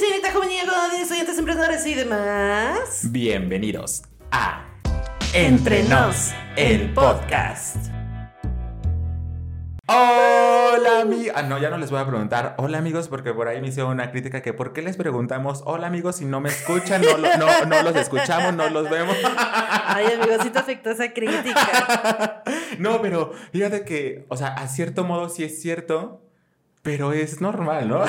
niña, con estudiantes, emprendedores y demás. Bienvenidos a Entre Nos, el podcast. Hola amigos. Ah, no, ya no les voy a preguntar hola amigos porque por ahí me hicieron una crítica que ¿por qué les preguntamos hola amigos si no me escuchan, no, lo- no, no los escuchamos, no los vemos? Ay, amigo, sí te afectó esa crítica. No, pero fíjate que, o sea, a cierto modo sí es cierto, pero es normal, ¿no?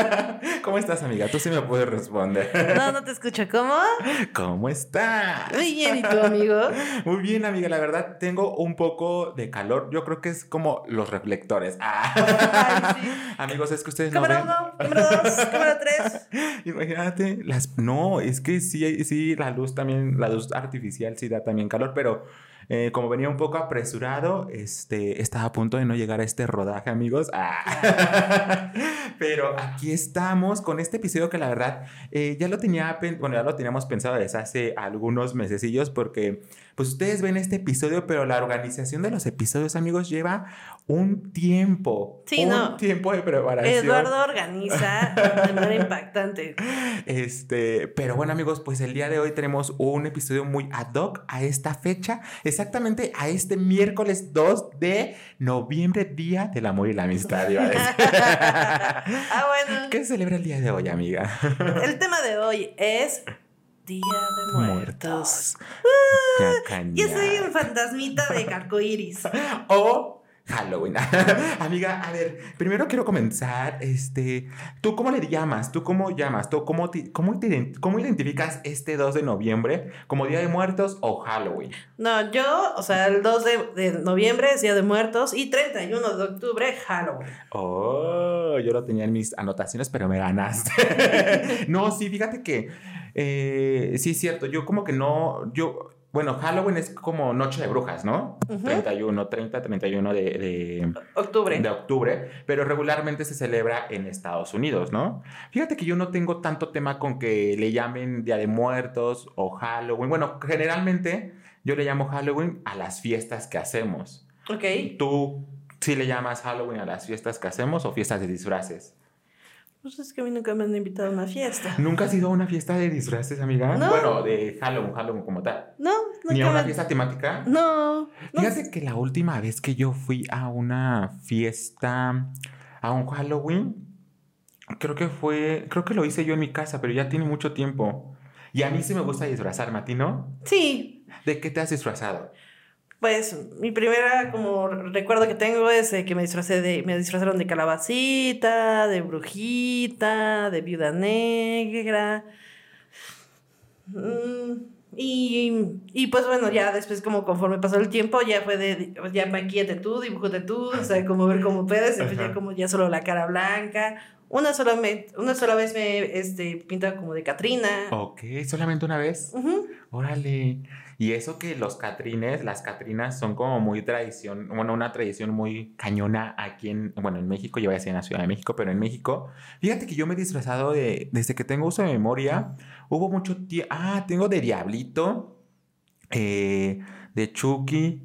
¿Cómo estás, amiga? Tú sí me puedes responder. No, no te escucho. ¿Cómo? ¿Cómo estás? Muy bien, ¿y tú, amigo? Muy bien, amiga, la verdad tengo un poco de calor. Yo creo que es como los reflectores. Ah. Ay, sí. Amigos, es que ustedes Cámara no ven. 1, cámara 2, cámara 3. Imagínate, las no, es que sí, sí, la luz también, la luz artificial sí da también calor, pero eh, como venía un poco apresurado, este, estaba a punto de no llegar a este rodaje, amigos. Ah. Pero aquí estamos con este episodio que la verdad eh, ya lo tenía, bueno, ya lo teníamos pensado desde hace algunos mesecillos porque pues ustedes ven este episodio, pero la organización de los episodios, amigos, lleva un tiempo. Sí, un no. tiempo de preparación. Eduardo organiza de manera impactante. Este, pero bueno amigos, pues el día de hoy tenemos un episodio muy ad hoc a esta fecha, exactamente a este miércoles 2 de noviembre, Día del Amor y la Amistad. iba a decir. Ah, bueno. ¿Qué se celebra el día de hoy, amiga? El tema de hoy es Día de Muertos. Cacaña. Yo soy un fantasmita de arcoíris. O Halloween. Amiga, a ver, primero quiero comenzar, este, ¿tú cómo le llamas? ¿Tú cómo llamas? ¿Tú cómo, ti- cómo, te cómo identificas este 2 de noviembre como Día de Muertos o Halloween? No, yo, o sea, el 2 de, de noviembre es Día de Muertos y 31 de octubre Halloween. Oh, yo lo tenía en mis anotaciones, pero me ganaste. no, sí, fíjate que eh, sí es cierto. Yo como que no, yo, bueno, Halloween es como Noche de Brujas, ¿no? Ujú. 31, 30, 31 de, de, Octubre. de octubre, pero regularmente se celebra en Estados Unidos, ¿no? Fíjate que yo no tengo tanto tema con que le llamen Día de Muertos o Halloween. Bueno, generalmente yo le llamo Halloween a las fiestas que hacemos. Ok. ¿Tú sí le llamas Halloween a las fiestas que hacemos o fiestas de disfraces? Pues es que a mí nunca me han invitado a una fiesta. ¿Nunca has ido a una fiesta de disfraces, amiga? No. Bueno, de Halloween, Halloween como tal. No, nunca ¿Ni a una me- fiesta temática? No. no Fíjate que la última vez que yo fui a una fiesta, a un Halloween, creo que fue, creo que lo hice yo en mi casa, pero ya tiene mucho tiempo. Y a mí sí me gusta disfrazarme, ¿a ti no? Sí, ¿De qué te has disfrazado? Pues mi primera como recuerdo que tengo es de que me disfracé de me disfrazaron de calabacita, de brujita, de viuda negra. Mm, y, y pues bueno, ya después como conforme pasó el tiempo, ya fue de, ya maquillate tú, dibújate tú, o sea, como ver cómo puedes, después ya Ajá. como ya solo la cara blanca. Una sola, me- una sola vez me este, pintaba como de Catrina. Ok, solamente una vez. Órale. Y eso que los catrines, las catrinas son como muy tradición, bueno, una tradición muy cañona aquí en, bueno, en México, yo voy a decir en la Ciudad de México, pero en México, fíjate que yo me he disfrazado de, desde que tengo uso de memoria, hubo mucho tiempo, ah, tengo de Diablito, eh, de Chucky,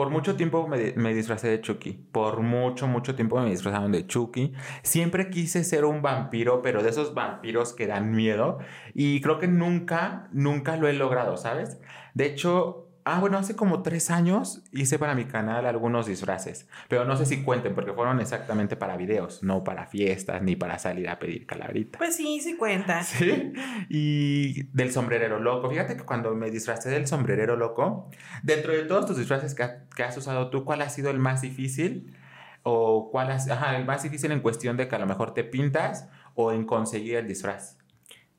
por mucho tiempo me, me disfracé de Chucky, por mucho, mucho tiempo me disfrazaron de Chucky, siempre quise ser un vampiro, pero de esos vampiros que dan miedo, y creo que nunca, nunca lo he logrado, ¿sabes? De hecho, ah, bueno, hace como tres años hice para mi canal algunos disfraces, pero no sé si cuenten porque fueron exactamente para videos, no para fiestas ni para salir a pedir calaverita. Pues sí, sí cuenta. Sí, y del sombrerero loco. Fíjate que cuando me disfracé del sombrerero loco, dentro de todos tus disfraces que, ha- que has usado tú, ¿cuál ha sido el más difícil? ¿O cuál has, ajá, el más difícil en cuestión de que a lo mejor te pintas o en conseguir el disfraz?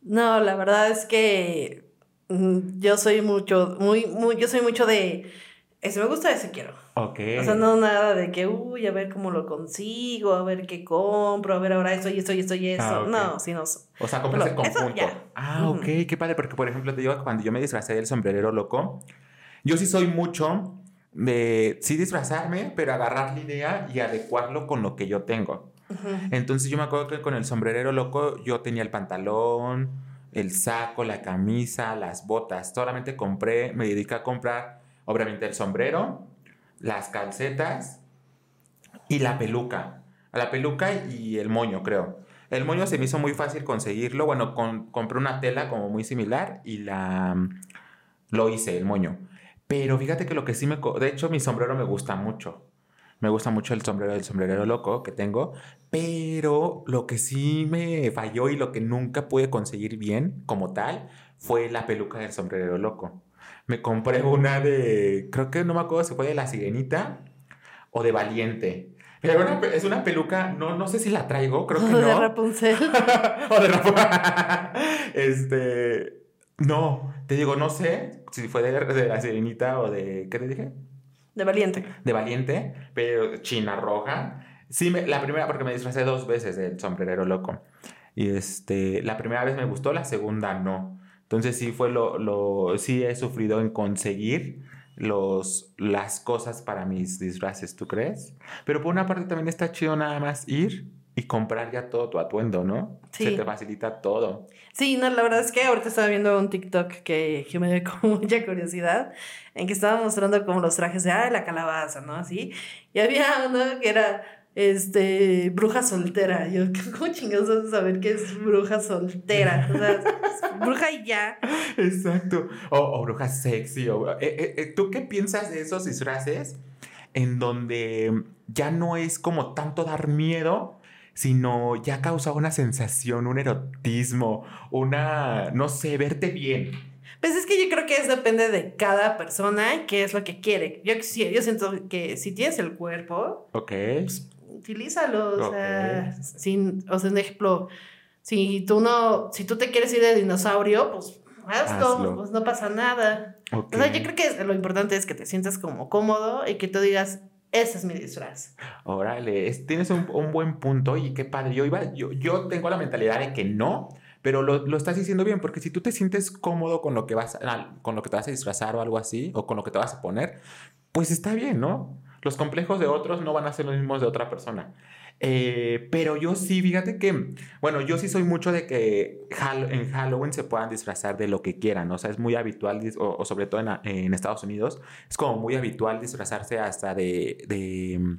No, la verdad es que yo soy mucho, muy, muy, yo soy mucho de, ese me gusta, ese quiero. Ok. O sea, no nada de que, uy, a ver cómo lo consigo, a ver qué compro, a ver ahora esto y esto y esto y esto. Ah, ok. No, sino... O sea, compras el eso conjunto. ya. Ah, ok, qué padre, porque por ejemplo te digo que cuando yo me disfracé del sombrerero loco, yo sí soy mucho de sí disfrazarme, pero agarrar la idea y adecuarlo con lo que yo tengo. Entonces yo me acuerdo que con el sombrerero loco yo tenía el pantalón, el saco, la camisa, las botas. Solamente compré, me dediqué a comprar, obviamente, el sombrero, las calcetas y la peluca. La peluca y el moño, creo. El moño se me hizo muy fácil conseguirlo. Bueno, con- compré una tela como muy similar y la lo hice, el moño. Pero fíjate que lo que sí me... De hecho, mi sombrero me gusta mucho. Me gusta mucho el sombrero del sombrerero loco que tengo. Pero lo que sí me falló y lo que nunca pude conseguir bien como tal fue la peluca del sombrerero loco. Me compré una de... Creo que no me acuerdo si fue de la sirenita o de Valiente. Pero una es una peluca, no, no sé si la traigo, creo que de no. Rapunzel. o de Rafa. Este. No, te digo, no sé si fue de, de la sirenita o de. ¿Qué te dije? De Valiente. De Valiente, pero China Roja. Sí, me- la primera, porque me disfracé dos veces del sombrerero loco. Y este, la primera vez me gustó, la segunda no. Entonces sí fue lo, lo, sí he sufrido en conseguir los, las cosas para mis disfraces, ¿tú crees? Pero por una parte también está chido nada más ir y comprar ya todo tu atuendo, ¿no? Sí. Se te facilita todo. Sí, no, la verdad es que ahorita estaba viendo un TikTok que, que me dio como mucha curiosidad, en que estaba mostrando como los trajes de, ah, la calabaza, ¿no? Así. Y había uno que era, este, bruja soltera. Yo, ¿cómo chingados saber qué es bruja soltera? O sea, bruja y ya. Exacto. O, o bruja sexy. O, eh, eh, eh, ¿Tú qué piensas de esos disfraces en donde ya no es como tanto dar miedo, sino ya causa una sensación, un erotismo, una, no sé, verte bien? Pues es que yo creo que es depende de cada persona y qué es lo que quiere. Yo, yo siento que si tienes el cuerpo, Ok. utilízalo. O sea, sin, o sea, un ejemplo, si tú no, si tú te quieres ir de dinosaurio, pues hazlo, Hazlo. pues no pasa nada. ok. O sea, yo creo que lo importante es que te sientas como cómodo y que tú digas, ese es mi disfraz. Órale, es- tienes un, un buen punto y qué padre. Yo, iba, yo, yo tengo la mentalidad de que no, pero lo, lo estás diciendo bien, porque si tú te sientes cómodo con lo, que vas con lo que te vas a disfrazar o algo así, o con lo que te vas a poner, pues está bien, ¿no? Los complejos de otros no van a ser los mismos de otra persona. Eh, pero yo sí, fíjate que, bueno, yo sí soy mucho de que en Halloween se puedan disfrazar de lo que quieran, o sea, es muy habitual, o, sobre todo en, Estados Unidos, es como muy habitual disfrazarse hasta de, de,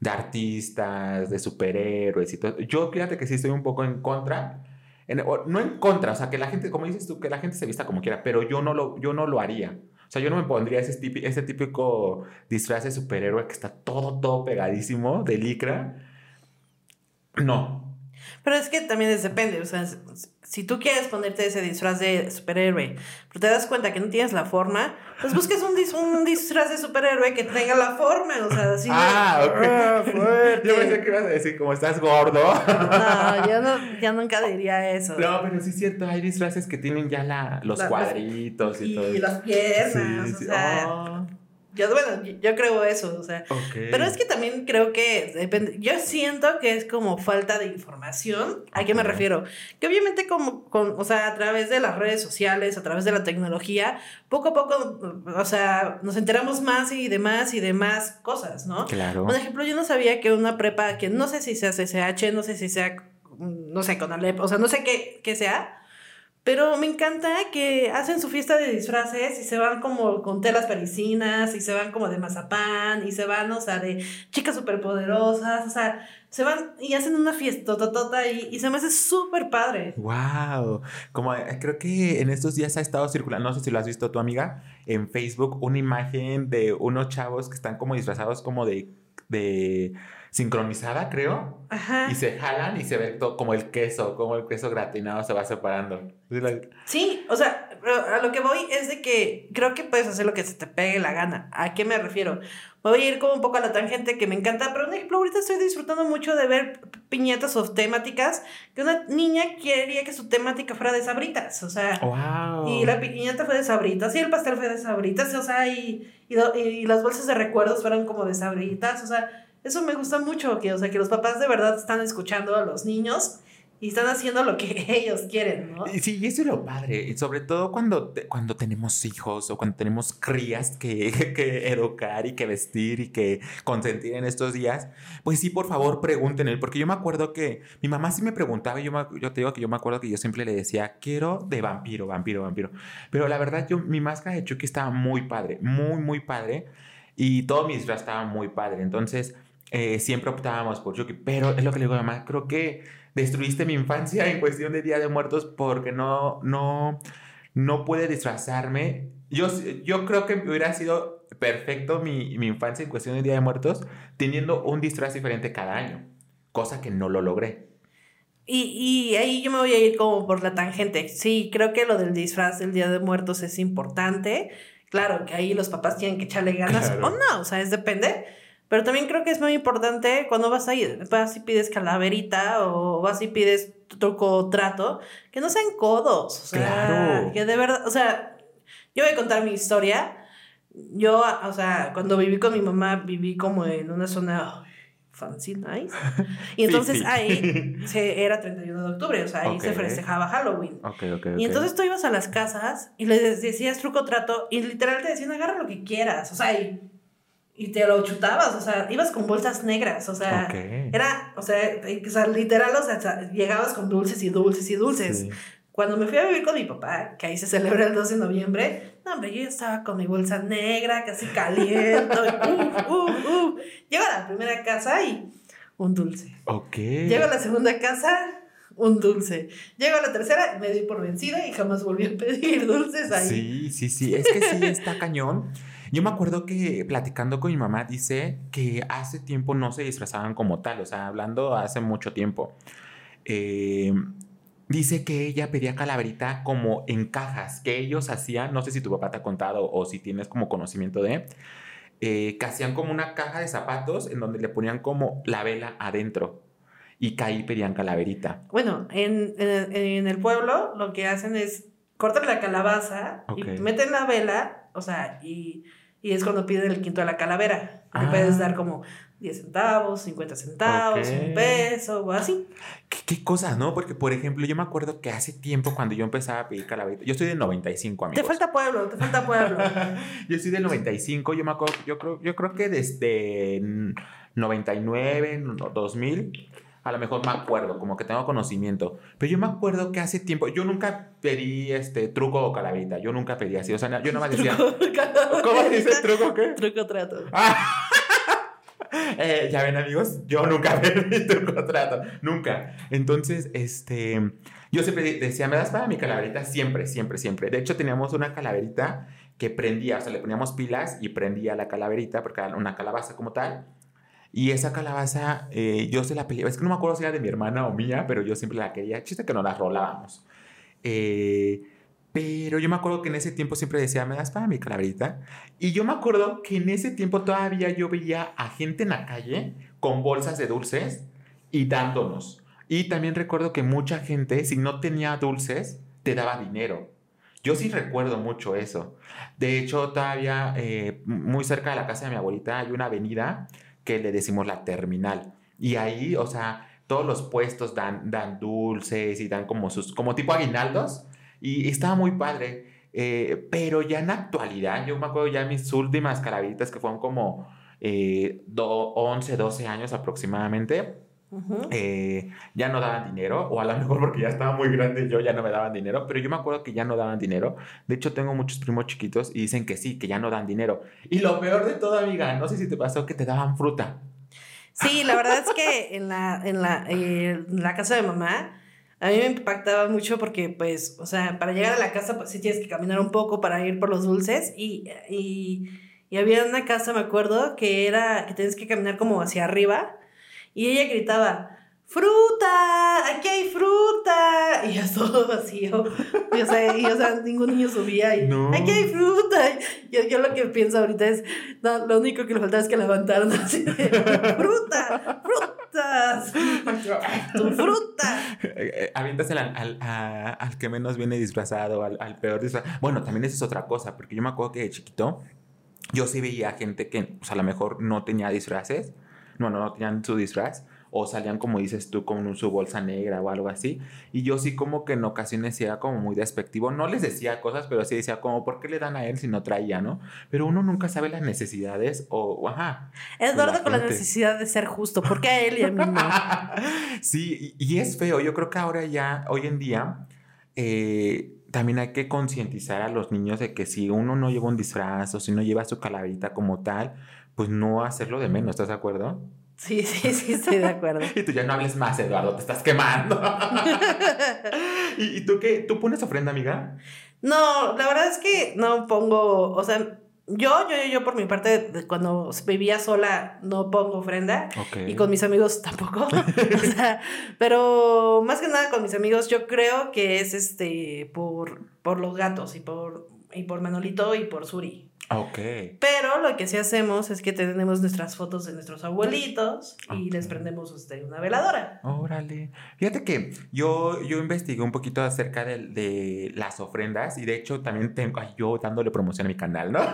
de artistas, de superhéroes y todo. Yo fíjate que sí estoy un poco en contra, no en contra, o sea, que la gente, como dices tú, que la gente se vista como quiera, pero yo no lo, yo no lo haría. O sea, yo no me pondría ese, típico, ese típico disfraz de superhéroe que está todo, todo pegadísimo de licra. No. Pero es que también es depende, o sea, si tú quieres ponerte ese disfraz de superhéroe, pero te das cuenta que no tienes la forma, pues busques un, dis- un disfraz de superhéroe que tenga la forma, o sea, así de- Ah, ok. Ah, fuerte. Yo pensé que ibas a decir, como estás gordo. No, yo no, yo nunca diría eso. No, pero sí es cierto, hay disfraces que tienen ya la, los La- cuadritos y, y todo. las piernas, Sí, o sí. sea, Oh, yo, bueno, yo, creo eso, o sea, ok. pero es que también creo que depende, yo siento que es como falta de información, ¿a qué me refiero? Que obviamente como, con, o sea, a través de las redes sociales, a través de la tecnología, poco a poco, o sea, nos enteramos más y de más y de más cosas, ¿no? Claro. Por ejemplo, yo no sabía que una prepa, que no sé si sea CCH, no sé si sea, mm, no sé, con Alep, o sea, no sé qué, qué sea, pero me encanta que hacen su fiesta de disfraces y se van como con telas parisinas y se van como de mazapán y se van, o sea, de chicas superpoderosas, o sea, se van y hacen una fiesta totota y, y se me hace súper padre. Wow, como eh, creo que en estos días ha estado circulando, no sé si lo has visto tu amiga, en Facebook una imagen de unos chavos que están como disfrazados como de, de sincronizada, creo, Ajá. y se jalan y se ve todo como el queso, como el queso gratinado se va separando. ¿Sí o sea, a lo que voy es de que creo que puedes hacer lo que se te pegue la gana. ¿A qué me refiero? Voy a ir como un poco a la tangente que me encanta, pero un ejemplo, ahorita estoy disfrutando mucho de ver piñatas o temáticas, que una niña quería que su temática fuera de sabritas, o sea, Wow. y la piñata fue de sabritas, y el pastel fue de sabritas, o sea, y, y las bolsas de recuerdos fueron como de sabritas, o sea, eso me gusta mucho, que, o sea, que los papás de verdad están escuchando a los niños y están haciendo lo que ellos quieren, ¿no? Sí, y eso es lo padre, y sobre todo cuando, cuando tenemos hijos o cuando tenemos crías que, que educar y que vestir y que consentir en estos días, pues sí, por favor, pregúntenle, porque yo me acuerdo que mi mamá sí me preguntaba, yo, me- yo te digo que yo me acuerdo que yo siempre le decía, quiero de vampiro, vampiro, vampiro, pero la verdad yo, mi máscara de Chucky estaba muy padre, muy, muy padre, y todo mi disfraz estaba muy padre, entonces... eh, siempre optábamos por Chucky. Pero es lo que le digo a mamá, creo que destruiste mi infancia en cuestión de Día de Muertos porque no, no, no puede disfrazarme. Yo, yo creo que hubiera sido perfecto mi, mi infancia en cuestión de Día de Muertos teniendo un disfraz diferente cada año, cosa que no lo logré. Y, y, ahí yo me voy a ir como por la tangente. Sí, creo que lo del disfraz del Día de Muertos es importante. Claro que ahí los papás tienen que echarle ganas o no, o sea, es depende. Pero también creo que es muy importante cuando vas a ir, vas y pides calaverita o vas y pides truco trato, que no sean codos. O sea, claro. que de verdad, o sea, yo voy a contar mi historia. Yo, o sea, cuando viví con mi mamá, viví como en una zona fancy nice. Y entonces ahí se, era 31 de octubre, o sea, ahí se festejaba Halloween. y entonces tú ibas a las casas y les decías truco trato y literal te decían agarra lo que quieras, o sea, y, y te lo chutabas, o sea, ibas con bolsas negras, o sea, era, o sea, literal, o sea, llegabas con dulces y dulces y dulces. Cuando me fui a vivir con mi papá, que ahí se celebra el 12 de noviembre, no, hombre, yo estaba con mi bolsa negra, casi caliente. uh, uh, uh. Llego a la primera casa y un dulce. Ok. Llego a la segunda casa, un dulce. Llego a la tercera, me di por vencida y jamás volví a pedir dulces ahí. Sí, sí, sí. Es que sí está cañón. Yo me acuerdo que platicando con mi mamá dice que hace tiempo no se disfrazaban como tal, o sea, hablando hace mucho tiempo. Eh, Dice que ella pedía calaverita como en cajas que ellos hacían, no sé si tu papá te ha contado o si tienes como conocimiento de, eh, que hacían como una caja de zapatos en donde le ponían como la vela adentro y que ahí pedían calaverita. Bueno, en, en, el pueblo lo que hacen es cortan la calabaza y meten la vela, o sea, y, y, es cuando piden el quinto de la calavera. Le puedes dar como 10 centavos, 50 centavos, un peso o así. ¿Qué, ¿Qué, cosas, ¿no? Porque, por ejemplo, yo me acuerdo que hace tiempo cuando yo empezaba a pedir calaverita, yo soy de 95, amigos. Te falta pueblo, te falta pueblo. yo soy del 95, yo me acuerdo, yo creo, yo creo que desde 99, 2000, a lo mejor me acuerdo, como que tengo conocimiento. Pero yo me acuerdo que hace tiempo, yo nunca pedí este truco o calaverita, yo nunca pedí así, o sea, yo no me decía... ¿Cómo dice truco qué? Truco trato. Eh, ya ven, amigos, yo nunca perdí tu contrato, nunca. Entonces, este, yo siempre decía, ¿me das para mi calaverita? Siempre, siempre, siempre. De hecho, teníamos una calaverita que prendía, o sea, le poníamos pilas y prendía la calaverita, porque era una calabaza como tal. Y esa calabaza, eh, yo se la peleaba. Es que no me acuerdo si era de mi hermana o mía, pero yo siempre la quería. Chiste que no la rolábamos. Eh, pero yo me acuerdo que en ese tiempo siempre decía, ¿me das para mi calaverita? Y yo me acuerdo que en ese tiempo todavía yo veía a gente en la calle con bolsas de dulces y dándonos. Y también recuerdo que mucha gente, si no tenía dulces, te daba dinero. Yo sí recuerdo mucho eso. De hecho, todavía eh, muy cerca de la casa de mi abuelita hay una avenida que le decimos la terminal. Y ahí, o sea, todos los puestos dan, dan dulces y dan como sus, como tipo aguinaldos y estaba muy padre. Eh, pero ya en actualidad, yo me acuerdo ya mis últimas calaveritas que fueron como eh, 11, 12 años aproximadamente. Eh, ya no daban dinero, o a lo mejor porque ya estaba muy grande yo ya no me daban dinero, pero yo me acuerdo que ya no daban dinero. De hecho, tengo muchos primos chiquitos y dicen que sí, que ya no dan dinero. Y lo peor de todo, amiga, no sé si te pasó que te daban fruta. Sí, la verdad es que en la, en la, eh, en la casa de mamá, a mí me impactaba mucho porque, pues, o sea, para llegar a la casa, pues sí tienes que caminar un poco para ir por los dulces. Y, y, y había una casa, me acuerdo, que era que tienes que caminar como hacia arriba. Y ella gritaba, ¡Fruta! ¡Aquí hay fruta! Y ya todo vacío. Y, o sea, y, o sea, ningún niño subía. Y, ¡Aquí hay fruta! Yo, yo lo que pienso ahorita es, no, lo único que le faltaba es que levantaran así de, ¡Fruta! ¡Frutas! ¡Tu fruta! Eh, aviéntasela al, al, al, que menos viene disfrazado, al, al peor disfrazado. Bueno, también eso es otra cosa, porque yo me acuerdo que de chiquito yo sí veía gente que, o sea, a lo mejor no tenía disfraces. No, no, no tenían su disfraz o salían como dices tú con su bolsa negra o algo así. Y yo sí como que en ocasiones era como muy despectivo. No les decía cosas, pero sí decía como, ¿por qué le dan a él si no traía, no? Pero uno nunca sabe las necesidades o, ajá. Eduardo con la necesidad de ser justo, ¿por qué a él y a mí no? sí, y, es feo. Yo creo que ahora ya, hoy en día, eh, también hay que concientizar a los niños de que si uno no lleva un disfraz o si no lleva su calaverita como tal, pues no hacerlo de menos, ¿estás de acuerdo? Sí, sí, sí, estoy de acuerdo. y tú ya no hables más, Eduardo, te estás quemando. ¿Y, ¿Y, tú qué? ¿Tú pones ofrenda, amiga? No, la verdad es que no pongo, o sea, yo, yo, yo por mi parte, cuando vivía sola, no pongo ofrenda. Y con mis amigos tampoco. o sea, pero más que nada con mis amigos, yo creo que es este por, por los gatos y por, y por Manolito y por Suri. Ok. Pero lo que sí hacemos es que tenemos nuestras fotos de nuestros abuelitos y les prendemos este, una veladora. Órale. Fíjate que yo, yo investigué un poquito acerca de, las ofrendas y de hecho también tengo, yo dándole promoción a mi canal, ¿no?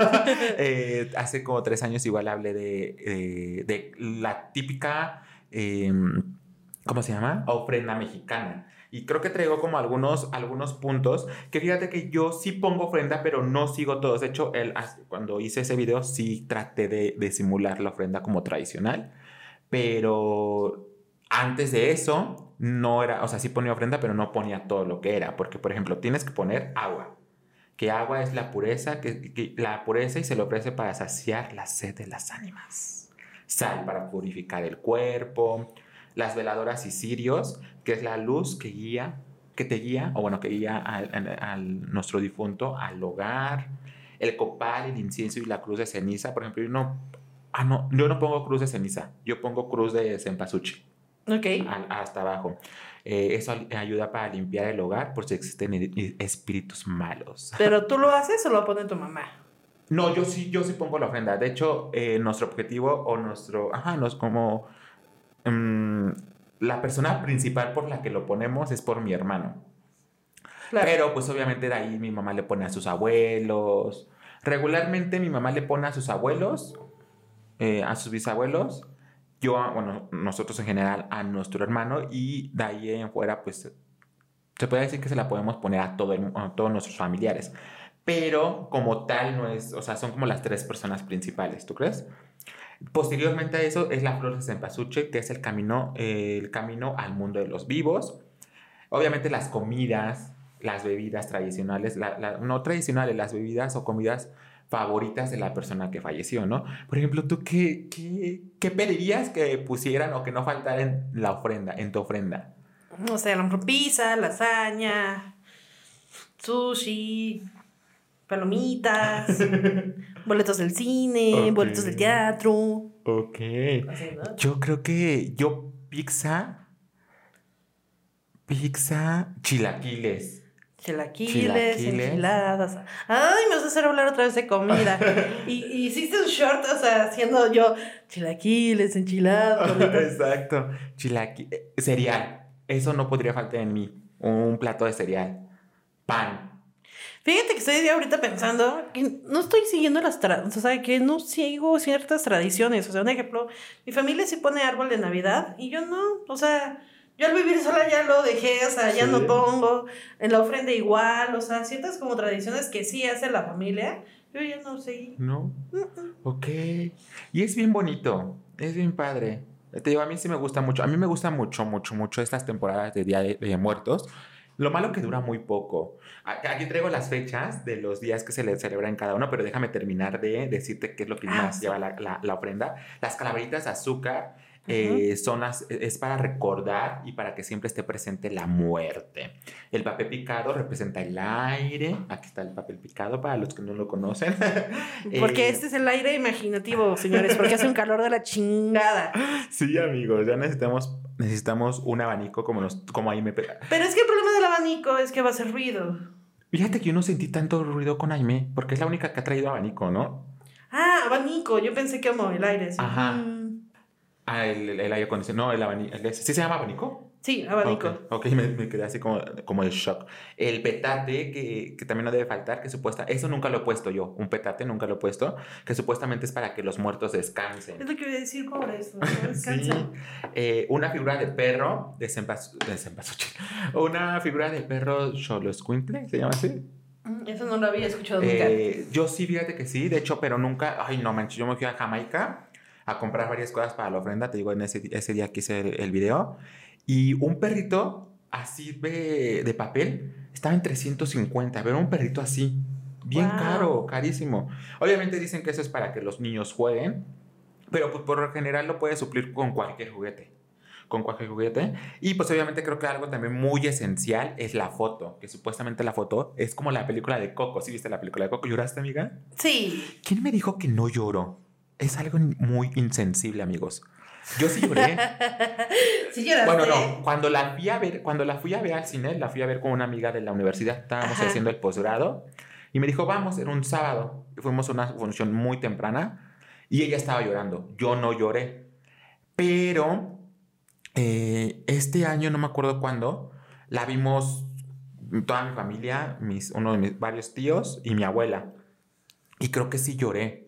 Eh, hace como tres años igual hablé de, de, la típica, em, ¿cómo se llama? Ofrenda mexicana. Y creo que traigo como algunos, algunos puntos que fíjate que yo sí pongo ofrenda, pero no sigo todos. De hecho, él, cuando hice ese video sí traté de, de simular la ofrenda como tradicional. Pero antes de eso, no era, o sea, sí ponía ofrenda, pero no ponía todo lo que era. Porque, por ejemplo, tienes que poner agua. Que agua es la pureza, que, la pureza y se le ofrece para saciar la sed de las ánimas. Sal para purificar el cuerpo las veladoras y cirios, que es la luz que guía, que te guía, o bueno, que guía al, nuestro difunto al hogar, el copal, el incienso y la cruz de ceniza. Por ejemplo, yo no, ah, no, yo no pongo cruz de ceniza, yo pongo cruz de cempasúchil. Ok. hasta abajo. Eh, eso ayuda para limpiar el hogar por si existen espíritus malos. ¿Pero tú lo haces o lo pone tu mamá? No, yo sí, yo sí pongo la ofrenda. De hecho, eh, nuestro objetivo o nuestro, ajá, no es como Mm, la persona principal por la que lo ponemos es por mi hermano. Pero pues obviamente de ahí mi mamá le pone a sus abuelos. Regularmente mi mamá le pone a sus abuelos, eh, a sus bisabuelos, yo, bueno, nosotros en general a nuestro hermano y de ahí en fuera pues se puede decir que se la podemos poner a, todo a todos nuestros familiares. Pero como tal no es, o sea, son como las tres personas principales, ¿tú crees? Posteriormente a eso es la flor de cempasúchil, que es el camino, el camino al mundo de los vivos. Obviamente las comidas, las bebidas tradicionales, no tradicionales, las bebidas o comidas favoritas de la persona que falleció, ¿no? Por ejemplo, ¿tú qué, qué, qué pedirías que pusieran o que no faltara en la ofrenda, en tu ofrenda? No sé, pizza, lasaña, sushi, palomitas, boletos del cine, boletos del teatro. Ok. Yo creo que yo pizza, pizza, chilaquiles. Chilaquiles, enchiladas. Ay, me vas a hacer hablar otra vez de comida. y, hiciste un short, o sea, haciendo yo chilaquiles, enchiladas. Exacto. Chilaquiles. Eh, cereal. Eso no podría faltar en mí. Un plato de cereal. Pan. Fíjate que estoy ahorita pensando que no estoy siguiendo las tradiciones, o sea, que no sigo ciertas tradiciones. O sea, un ejemplo, mi familia sí pone árbol de Navidad y yo no, o sea, yo al vivir sola ya lo dejé, o sea, ya no pongo, en la ofrenda igual, o sea, ciertas como tradiciones que sí hace la familia, yo ya no seguí. No. Ok. Y es bien bonito, es bien padre. Te digo, a mí sí me gusta mucho, a mí me gusta mucho, mucho, mucho estas temporadas de Día de Muertos lo malo que dura muy poco. Aquí traigo las fechas de los días que se le celebra en cada uno, pero déjame terminar de decirte qué es lo que ah, más lleva la, la, ofrenda. Las calaveritas de azúcar eh, son las, es para recordar y para que siempre esté presente la muerte. El papel picado representa el aire. Aquí está el papel picado para los que no lo conocen. Porque eh, este es el aire imaginativo, señores, porque hace un calor de la chingada. Sí, amigos, ya necesitamos, necesitamos un abanico como, nos, como ahí me... Pero es que el problema del abanico es que va a hacer ruido. Fíjate que yo no sentí tanto ruido con Aime, porque es la única que ha traído abanico, ¿no? Ah, abanico. Yo pensé que como el aire. Ajá. Mm. Ah, el, el aire acondicionado, no, el abanico. ¿Sí se llama abanico? Sí, abanico. Ok, okay. Me, quedé así como, como el shock. El petate, que, que, también no debe faltar, que supuesta, eso nunca lo he puesto yo, un petate nunca lo he puesto, que supuestamente es para que los muertos descansen. Es lo que voy a decir por eso, sí. Eh, una figura de perro, de una figura de perro Xoloscuintle, ¿se llama así? Mm, eso no lo había escuchado nunca. Eh, yo sí, fíjate que sí, de hecho, pero nunca, ay no manches, yo me fui a Jamaica a comprar varias cosas para la ofrenda, te digo, en ese, ese día que hice el, video. Y un perrito así de, de, papel estaba en 350, pero un perrito así, bien caro, carísimo. Obviamente dicen que eso es para que los niños jueguen, Pero pues, por lo general lo puedes suplir con cualquier juguete. Con cualquier juguete. Y pues obviamente creo que algo también muy esencial es la foto. Que supuestamente la foto es como la película de Coco. ¿Sí viste la película de Coco? ¿Lloraste, amiga? Sí. ¿Quién me dijo que no lloro? Es algo muy insensible, amigos. Yo sí lloré. ¿Sí lloraste? Bueno, no, cuando la fui a ver, cuando la fui a ver al cine, la fui a ver con una amiga de la universidad, estábamos Ajá. haciendo el posgrado y me dijo, "Vamos, era un sábado." Y fuimos a una función muy temprana y ella estaba llorando. Yo no lloré. Pero eh, este año no me acuerdo cuándo, la vimos toda mi familia, mis uno de mis varios tíos y mi abuela. Y creo que sí lloré.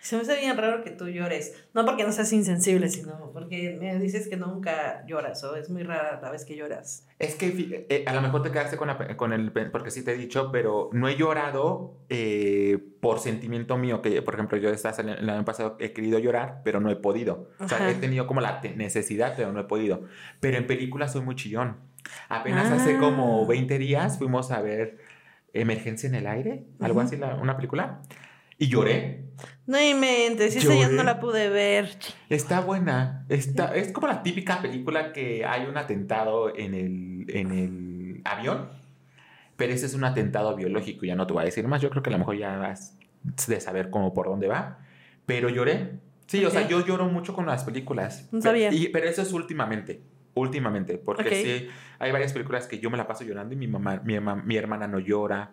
Se me hace bien raro que tú llores. No porque no seas insensible, sino porque me dices que nunca lloras o es muy rara la vez que lloras. Es que fi- eh, a lo mejor te quedaste con, la con el... Porque sí te he dicho, pero no he llorado eh, por sentimiento mío. Que, por ejemplo, yo esta- el año pasado he querido llorar, pero no he podido. O sea, Ajá. he tenido como la necesidad, pero no he podido. Pero en películas soy muy chillón. Apenas hace Ah. como 20 días fuimos a ver Emergencia en el Aire, algo Ujú. así, la- una película. Y lloré. No inventes, esa ya no la pude ver. Está buena. Está, es como la típica película que hay un atentado en el, en el avión, pero ese es un atentado biológico. Ya no te voy a decir más. Yo creo que a lo mejor ya vas de saber cómo por dónde va. Pero lloré. Sí, o sea, yo lloro mucho con las películas. No sabía. y- pero eso es últimamente. Últimamente. Porque sí, hay varias películas que yo me la paso llorando y mi mamá, mi, mi hermana no llora.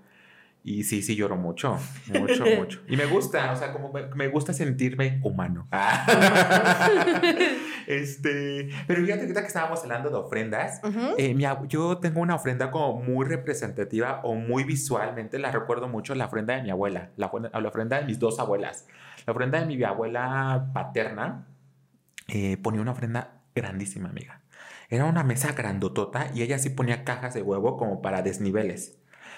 Y sí, sí lloro mucho, mucho, mucho. Y me gusta, o sea, como me, me gusta sentirme humano. este, pero fíjate ahorita que estábamos hablando de ofrendas, Ujú. eh, mi ab- yo tengo una ofrenda como muy representativa o muy visualmente, la recuerdo mucho, la ofrenda de mi abuela, la, ofrenda- la ofrenda de mis dos abuelas. La ofrenda de mi abuela paterna eh, ponía una ofrenda grandísima, amiga. Era una mesa grandotota y ella sí ponía cajas de huevo como para desniveles.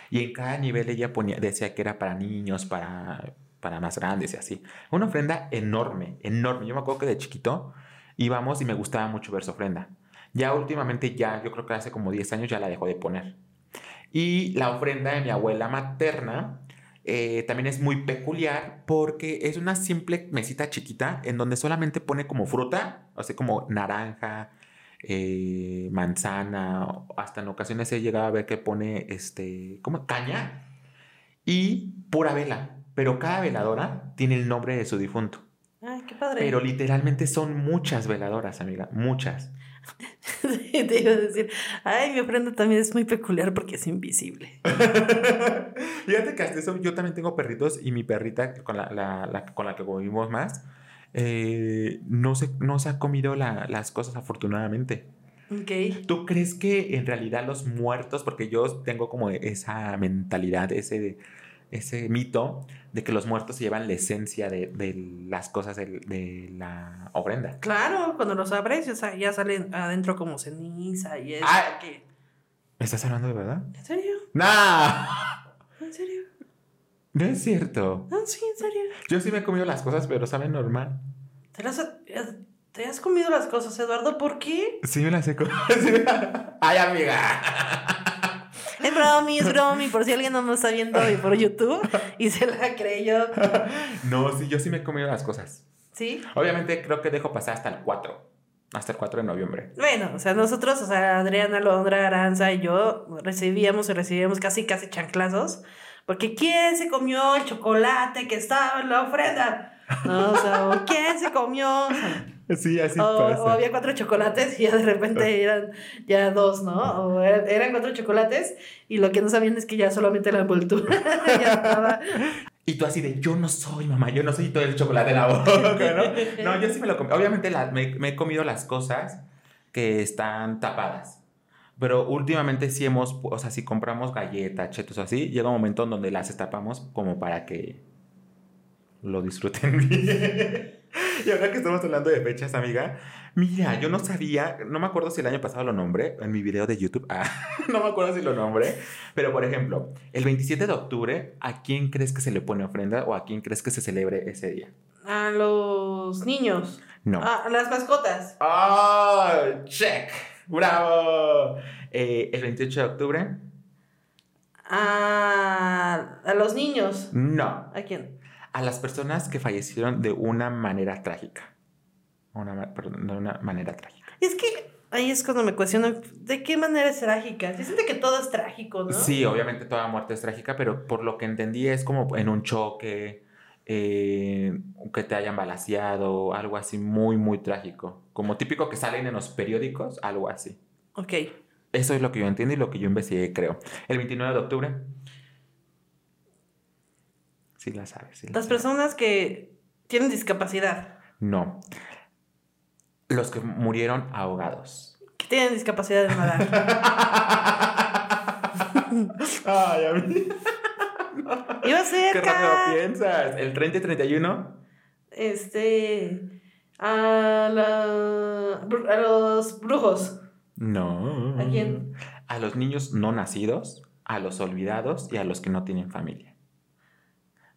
Y en cada nivel ella ponía, decía que era para niños, para, para más grandes y así. Una ofrenda enorme, enorme. Yo me acuerdo que de chiquito íbamos y me gustaba mucho ver su ofrenda. Ya últimamente, ya, yo creo que hace como 10 años ya la dejó de poner. Y la ofrenda de mi abuela materna eh, también es muy peculiar porque es una simple mesita chiquita en donde solamente pone como fruta, o como naranja, eh, manzana, hasta en ocasiones he llegado a ver que pone, este, ¿cómo? Caña y pura vela. Pero cada veladora tiene el nombre de su difunto. Ay, qué padre. Pero literalmente son muchas veladoras, amiga, muchas. Te iba a decir, ay, mi ofrenda también es muy peculiar porque es invisible. Fíjate que hasta eso yo también tengo perritos y mi perrita con la, la- la- con la que convivimos más eh, no, se, no se ha comido la- las cosas afortunadamente. Ok. ¿Tú crees que en realidad los muertos, porque yo tengo como esa mentalidad, ese, ese mito de que los muertos se llevan la esencia de, de las cosas del- de, la ofrenda? Claro, cuando los abres ya, sa- ya salen adentro como ceniza y eso. Ah. que- ¿Me estás hablando de verdad? ¿En serio? ¡No! ¿En serio? No es cierto. Ah, sí, en serio. Yo sí me he comido las cosas, pero saben normal. ¿Te, las ha- te has comido las cosas, Eduardo? ¿Por qué? Sí me las he comido. Me- ¡Ay, amiga! Es bromi, es bromi, por si alguien no nos está viendo y por YouTube y se la creyó. No, sí, yo sí me he comido las cosas. ¿Sí? Obviamente creo que dejo pasar hasta el 4. Hasta el 4 de noviembre. Bueno, o sea, nosotros, o sea, Adriana, Londra, Aranza y yo recibíamos y recibíamos casi, casi chanclazos. Porque ¿quién se comió el chocolate que estaba en la ofrenda? No, o sea, o ¿quién se comió? O, sea, Sí, así o- o pasa. había cuatro chocolates y ya de repente eran ya dos, ¿no? O eran, eran cuatro chocolates y lo que no sabían es que ya solamente la envoltura ya estaba. Y tú así de, yo no soy, mamá, yo no soy todo el chocolate en la boca, ¿no? No, yo sí me lo comí. Obviamente la- me, me he comido las cosas que están tapadas. Pero últimamente sí hemos, o sea, si compramos galletas, chetos así, llega un momento en donde las destapamos como para que lo disfruten bien. Y ahora que estamos hablando de fechas, amiga, mira, yo no sabía, no me acuerdo si el año pasado lo nombré en mi video de YouTube, ah, no me acuerdo si lo nombré, pero por ejemplo, el 27 de octubre, ¿a quién crees que se le pone ofrenda o a quién crees que se celebre ese día? A los niños. No. Ah, a las mascotas. ¡Oh! ¡Check! ¡Bravo! Eh, el 28 de octubre, A, a los niños. no. ¿A quién? A las personas que fallecieron de una manera trágica. una, perdón, de una manera trágica. Es que ahí es cuando me cuestiono, ¿de qué manera es trágica? Se siente que todo es trágico, ¿no? Sí, obviamente toda muerte es trágica, pero por lo que entendí es como en un choque, eh, que te hayan balaseado, algo así muy, muy trágico. Como típico que salen en los periódicos, algo así. Ok. Eso es lo que yo entiendo y lo que yo investigué, creo. El 29 de octubre. Sí, la sabes. sí la Las personas que tienen discapacidad, No. Los que murieron ahogados. que tienen discapacidad de nadar. Ay, a mí. Iba Qué cerca. rápido piensas. El 30 y 31. Este. A, la, a los brujos. No. ¿A quién? A los niños no nacidos, a los olvidados y a los que no tienen familia.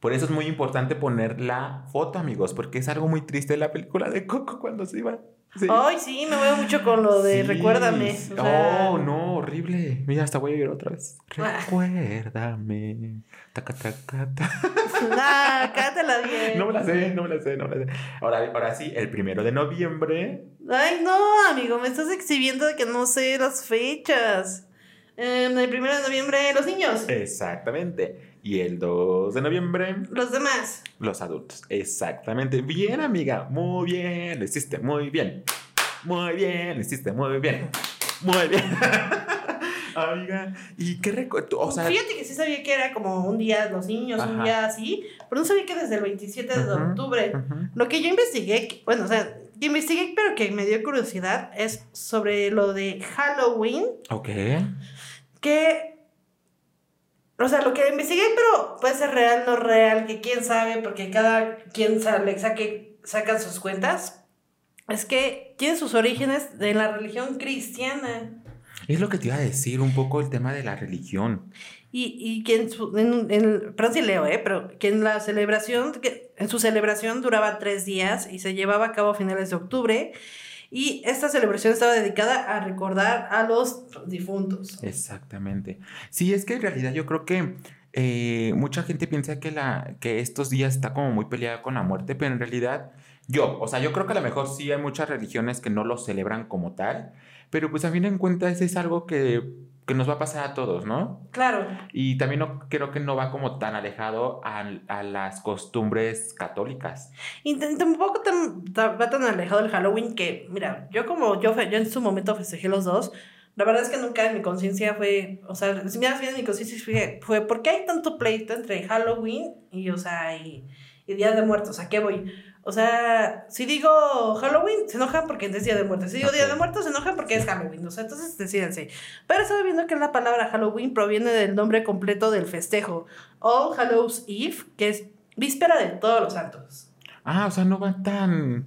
Por eso es muy importante poner la foto, amigos, porque es algo muy triste la película de Coco cuando se iba. Sí. Ay, sí, me veo mucho con lo de Sí. recuérdame. o sea, Oh, no, horrible. Mira, hasta voy a ir otra vez. Ah. Recuérdame. Taca, taca, ta. Nah, bien. No me la sé, no me la sé, no me la sé. Ahora, ahora sí, el primero de noviembre. Ay, no, amigo, me estás exhibiendo de que no sé las fechas. En el primero de noviembre, los niños. Exactamente. Y el 2 de noviembre, Los demás. los adultos. Exactamente. Bien, amiga. Muy bien. Lo hiciste muy bien. Muy bien. Lo hiciste muy bien. Muy bien. amiga. ¿Y qué recuerdo? O sea, Fíjate que sí sabía que era como un día los niños, un día así, pero no sabía que desde el 27 de Ujú. octubre. Lo que yo investigué, bueno, o sea, investigué, pero que me dio curiosidad, es sobre lo de Halloween, Ok. que, o sea, lo que investigué, pero puede ser real, no real, que quién sabe, porque cada quien sale, saque, sacan sus cuentas, es que tiene sus orígenes de la religión cristiana. Es lo que te iba a decir un poco el tema de la religión. Y, y que en su, en, en- perdón si leo, ¿eh? Pero que en la celebración, que en su celebración duraba tres días y se llevaba a cabo a finales de octubre. Y esta celebración estaba dedicada a recordar a los difuntos. Exactamente. Sí, es que en realidad yo creo que eh, mucha gente piensa que, la, que estos días está como muy peleada con la muerte, pero en realidad yo, o sea, yo creo que a lo mejor sí hay muchas religiones que no lo celebran como tal, pero pues a fin de cuentas es algo que, que nos va a pasar a todos, ¿no? Claro, Y también no, creo que no va como tan alejado a, a las costumbres católicas. y tampoco tan, ta- va tan alejado del Halloween que, mira, yo como yo, en su momento festejé los dos, la verdad es que nunca en mi conciencia fue, o sea, si más bien en mi conciencia fue, fue, ¿por qué hay tanto pleito entre Halloween y, o sea, y, y Día de Muertos? ¿A qué voy? O sea, si digo Halloween, se enojan porque es Día de Muertos. Si digo Día de. Muertos, se enojan porque es Halloween. O sea, entonces decídense. Pero estaba viendo que la palabra Halloween proviene del nombre completo del festejo, All Hallows Eve, que es víspera de todos los santos. Ah, o sea, no va tan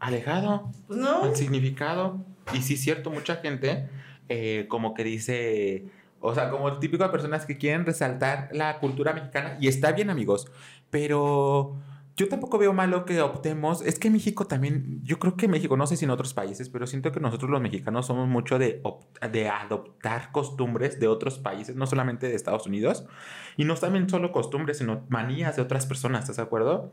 alejado. Pues no. el significado. Y sí, cierto, mucha gente eh, como que dice, o sea, como el típico de personas que quieren resaltar la cultura mexicana. Y está bien, amigos, pero yo tampoco veo malo que optemos. Es que México también, yo creo que México, no sé si en otros países, pero siento que nosotros los mexicanos somos mucho de, de adoptar costumbres de otros países, no solamente de Estados Unidos. Y no también solo costumbres, sino manías de otras personas, ¿estás de acuerdo?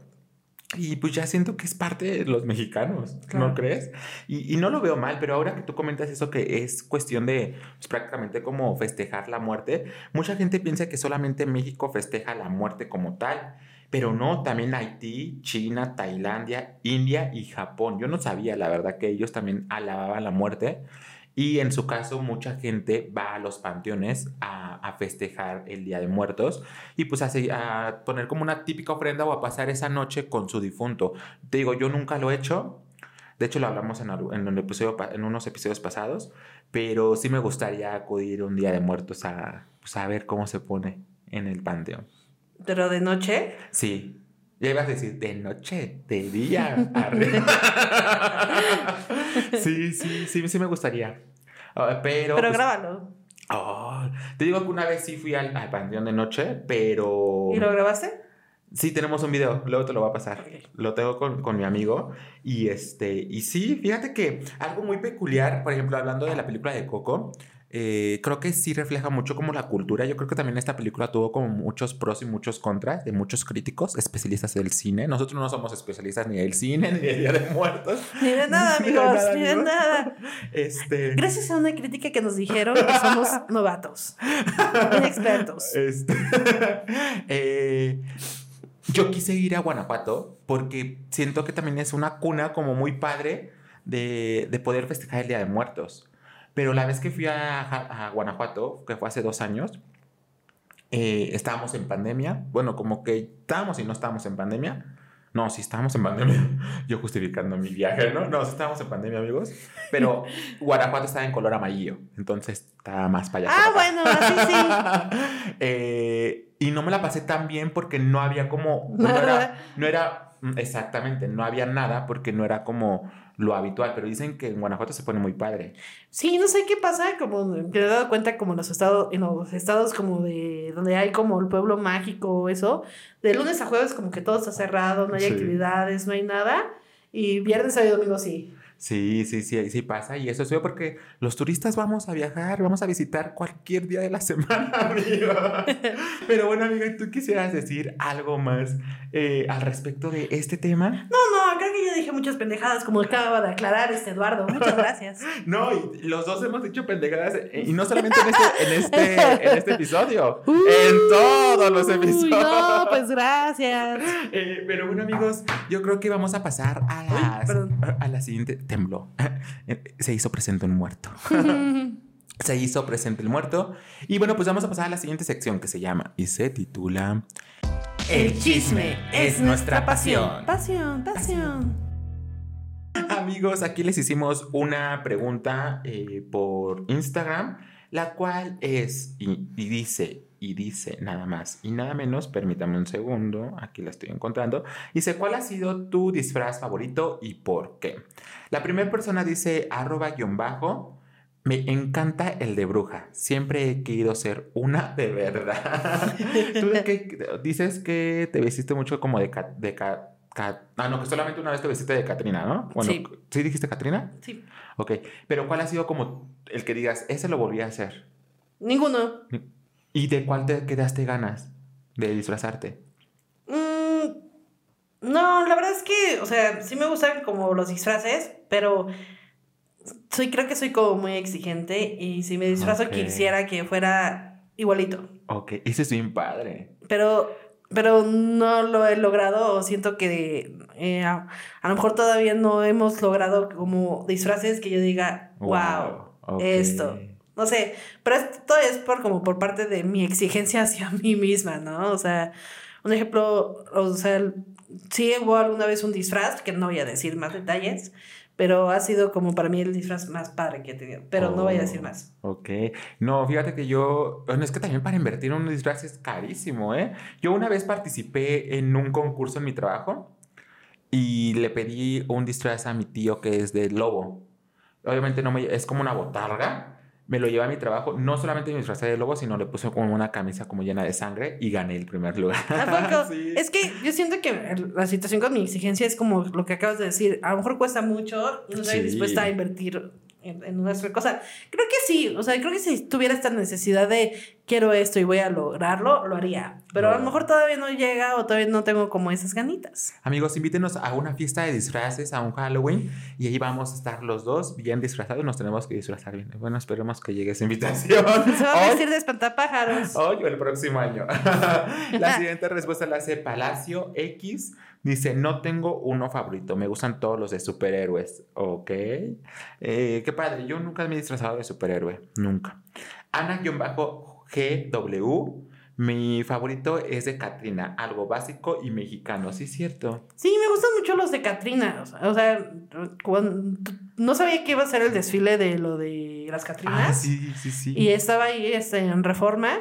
Y pues ya siento que es parte de los mexicanos, Claro. ¿no crees? Y, y no lo veo mal, pero ahora que tú comentas eso que es cuestión de pues, prácticamente como festejar la muerte, mucha gente piensa que solamente México festeja la muerte como tal, pero no, también Haití, China, Tailandia, India y Japón. Yo no sabía, la verdad, que ellos también alababan la muerte. Y en su caso, mucha gente va a los panteones a, a festejar el Día de Muertos y pues a, poner como una típica ofrenda o a pasar esa noche con su difunto. Te digo, yo nunca lo he hecho. De hecho, lo hablamos en, en, un episodio, en unos episodios pasados, pero sí me gustaría acudir un Día de Muertos a, pues, a ver cómo se pone en el panteón. Pero de noche. Sí. Ya ibas a decir, de noche, de día. sí, sí, sí, sí me gustaría. Ah, pero. Pero pues, grábalo. oh, te digo que una vez sí fui al, al panteón de noche, pero. ¿Y lo grabaste? Sí, tenemos un video, luego te lo voy a pasar. Lo tengo con, con mi amigo. Y este, y sí, fíjate que algo muy peculiar, por ejemplo, hablando de la película de Coco, eh, creo que sí refleja mucho como la cultura. Yo creo que también esta película tuvo como muchos pros y muchos contras de muchos críticos, especialistas del cine. Nosotros no somos especialistas ni del cine, ni del Día de Muertos. Ni de nada, amigos, ni de nada. Este... Gracias a una crítica que nos dijeron que somos novatos, inexpertos. Este... eh, yo quise ir a Guanajuato porque siento que también es una cuna como muy padre de, de poder festejar el Día de Muertos. Pero la vez que fui a, a Guanajuato, que fue hace dos años, eh, estábamos en pandemia. Bueno, como que estábamos y no estábamos en pandemia. No, sí estábamos en pandemia. Yo justificando mi viaje, ¿no? No, sí estábamos en pandemia, amigos. Pero Guanajuato estaba en color amarillo. Entonces estaba más para allá. Ah, bueno, así sí. eh, y no me la pasé tan bien porque no había como. No era, no era. Exactamente, no había nada porque no era como lo habitual, pero dicen que en Guanajuato se pone muy padre. Sí, no sé qué pasa, como me he dado cuenta como en los estados, en los estados como de donde hay como el pueblo mágico, eso, de lunes a jueves como que todo está cerrado, no hay sí. actividades, no hay nada, y viernes, sábado y domingo sí. Sí, sí, sí, sí pasa. Y eso es porque los turistas vamos a viajar, vamos a visitar cualquier día de la semana, amigo. Pero bueno, amiga, ¿tú quisieras decir algo más eh, al respecto de este tema? No, no, creo que yo dije muchas pendejadas, como acaba de aclarar este Eduardo. Muchas gracias. no, y los dos hemos dicho pendejadas, eh, y no solamente en este, en este, en este episodio, en todos los episodios. No, pues gracias. Eh, pero bueno, amigos, yo creo que vamos a pasar a, las, Uy, a la siguiente tembló. Se hizo presente un muerto. se hizo presente el muerto. Y bueno, pues vamos a pasar a la siguiente sección que se llama y se titula El chisme es nuestra pasión. Pasión, pasión. Amigos, aquí les hicimos una pregunta eh, por Instagram, la cual es, y, y dice, y dice nada más y nada menos, permítame un segundo, aquí la estoy encontrando, dice, ¿cuál ha sido tu disfraz favorito y por qué? La primera persona dice, arroba guion bajo, me encanta el de bruja, siempre he querido ser una de verdad. ¿Tú de qué dices que te vestiste mucho como de... Ca, de ca, ca, ah, no, que solamente una vez te vestiste de Catrina, ¿no? Bueno, Sí. ¿sí dijiste Catrina? Sí. Ok, pero ¿cuál ha sido como el que digas, ese lo volví a hacer? Ninguno. ¿Y de cuál te quedaste ganas de disfrazarte? Mm, no, la verdad es que, o sea, sí me gustan como los disfraces, pero soy, creo que soy como muy exigente y si me disfrazo quisiera que fuera igualito. Ok, ese es bien padre. Pero, pero no lo he logrado o siento que eh, a, a lo mejor todavía no hemos logrado como disfraces que yo diga, wow, esto. No sé, pero esto es por como por parte de mi exigencia hacia mí misma, ¿no? O sea, un ejemplo, o sea, sí hubo alguna vez un disfraz, que no voy a decir más detalles, pero ha sido como para mí el disfraz más padre que he tenido, pero no voy a decir Oh, más. Ok. No, fíjate que yo. Bueno, es que también para invertir en un disfraz es carísimo, ¿eh? Yo una vez participé en un concurso en mi trabajo y le pedí un disfraz a mi tío que es de lobo. Obviamente no me. Es como una botarga. Me lo llevé a mi trabajo. No solamente me disfrazé de lobo, sino le puse como una camisa como llena de sangre y gané el primer lugar. ¿A poco? Sí. Es que yo siento que la situación con mi exigencia es como lo que acabas de decir. A lo mejor cuesta mucho y no estoy Sí. dispuesta a invertir en, en sola cosa. Creo que sí. O sea, creo que si tuviera esta necesidad de quiero esto y voy a lograrlo, lo haría. Pero a lo mejor todavía no llega o todavía no tengo como esas ganitas. Amigos, invítenos a una fiesta de disfraces, a un Halloween, y ahí vamos a estar los dos bien disfrazados. Nos tenemos que disfrazar bien. Bueno, esperemos que llegue esa invitación. Se va a vestir de espantapájaros. Hoy o el próximo año. la siguiente respuesta la hace Palacio X. Dice, no tengo uno favorito, me gustan todos los de superhéroes. Ok. Eh, qué padre, yo nunca me he disfrazado de superhéroe, nunca. Ana-GW, mi favorito es de Katrina, algo básico y mexicano, sí es cierto. Sí, me gustan mucho los de Catrina. O sea, o sea, cuando- no sabía que iba a ser el desfile de lo de las Catrinas. Ah, sí, sí, sí. Y estaba ahí este, en reforma.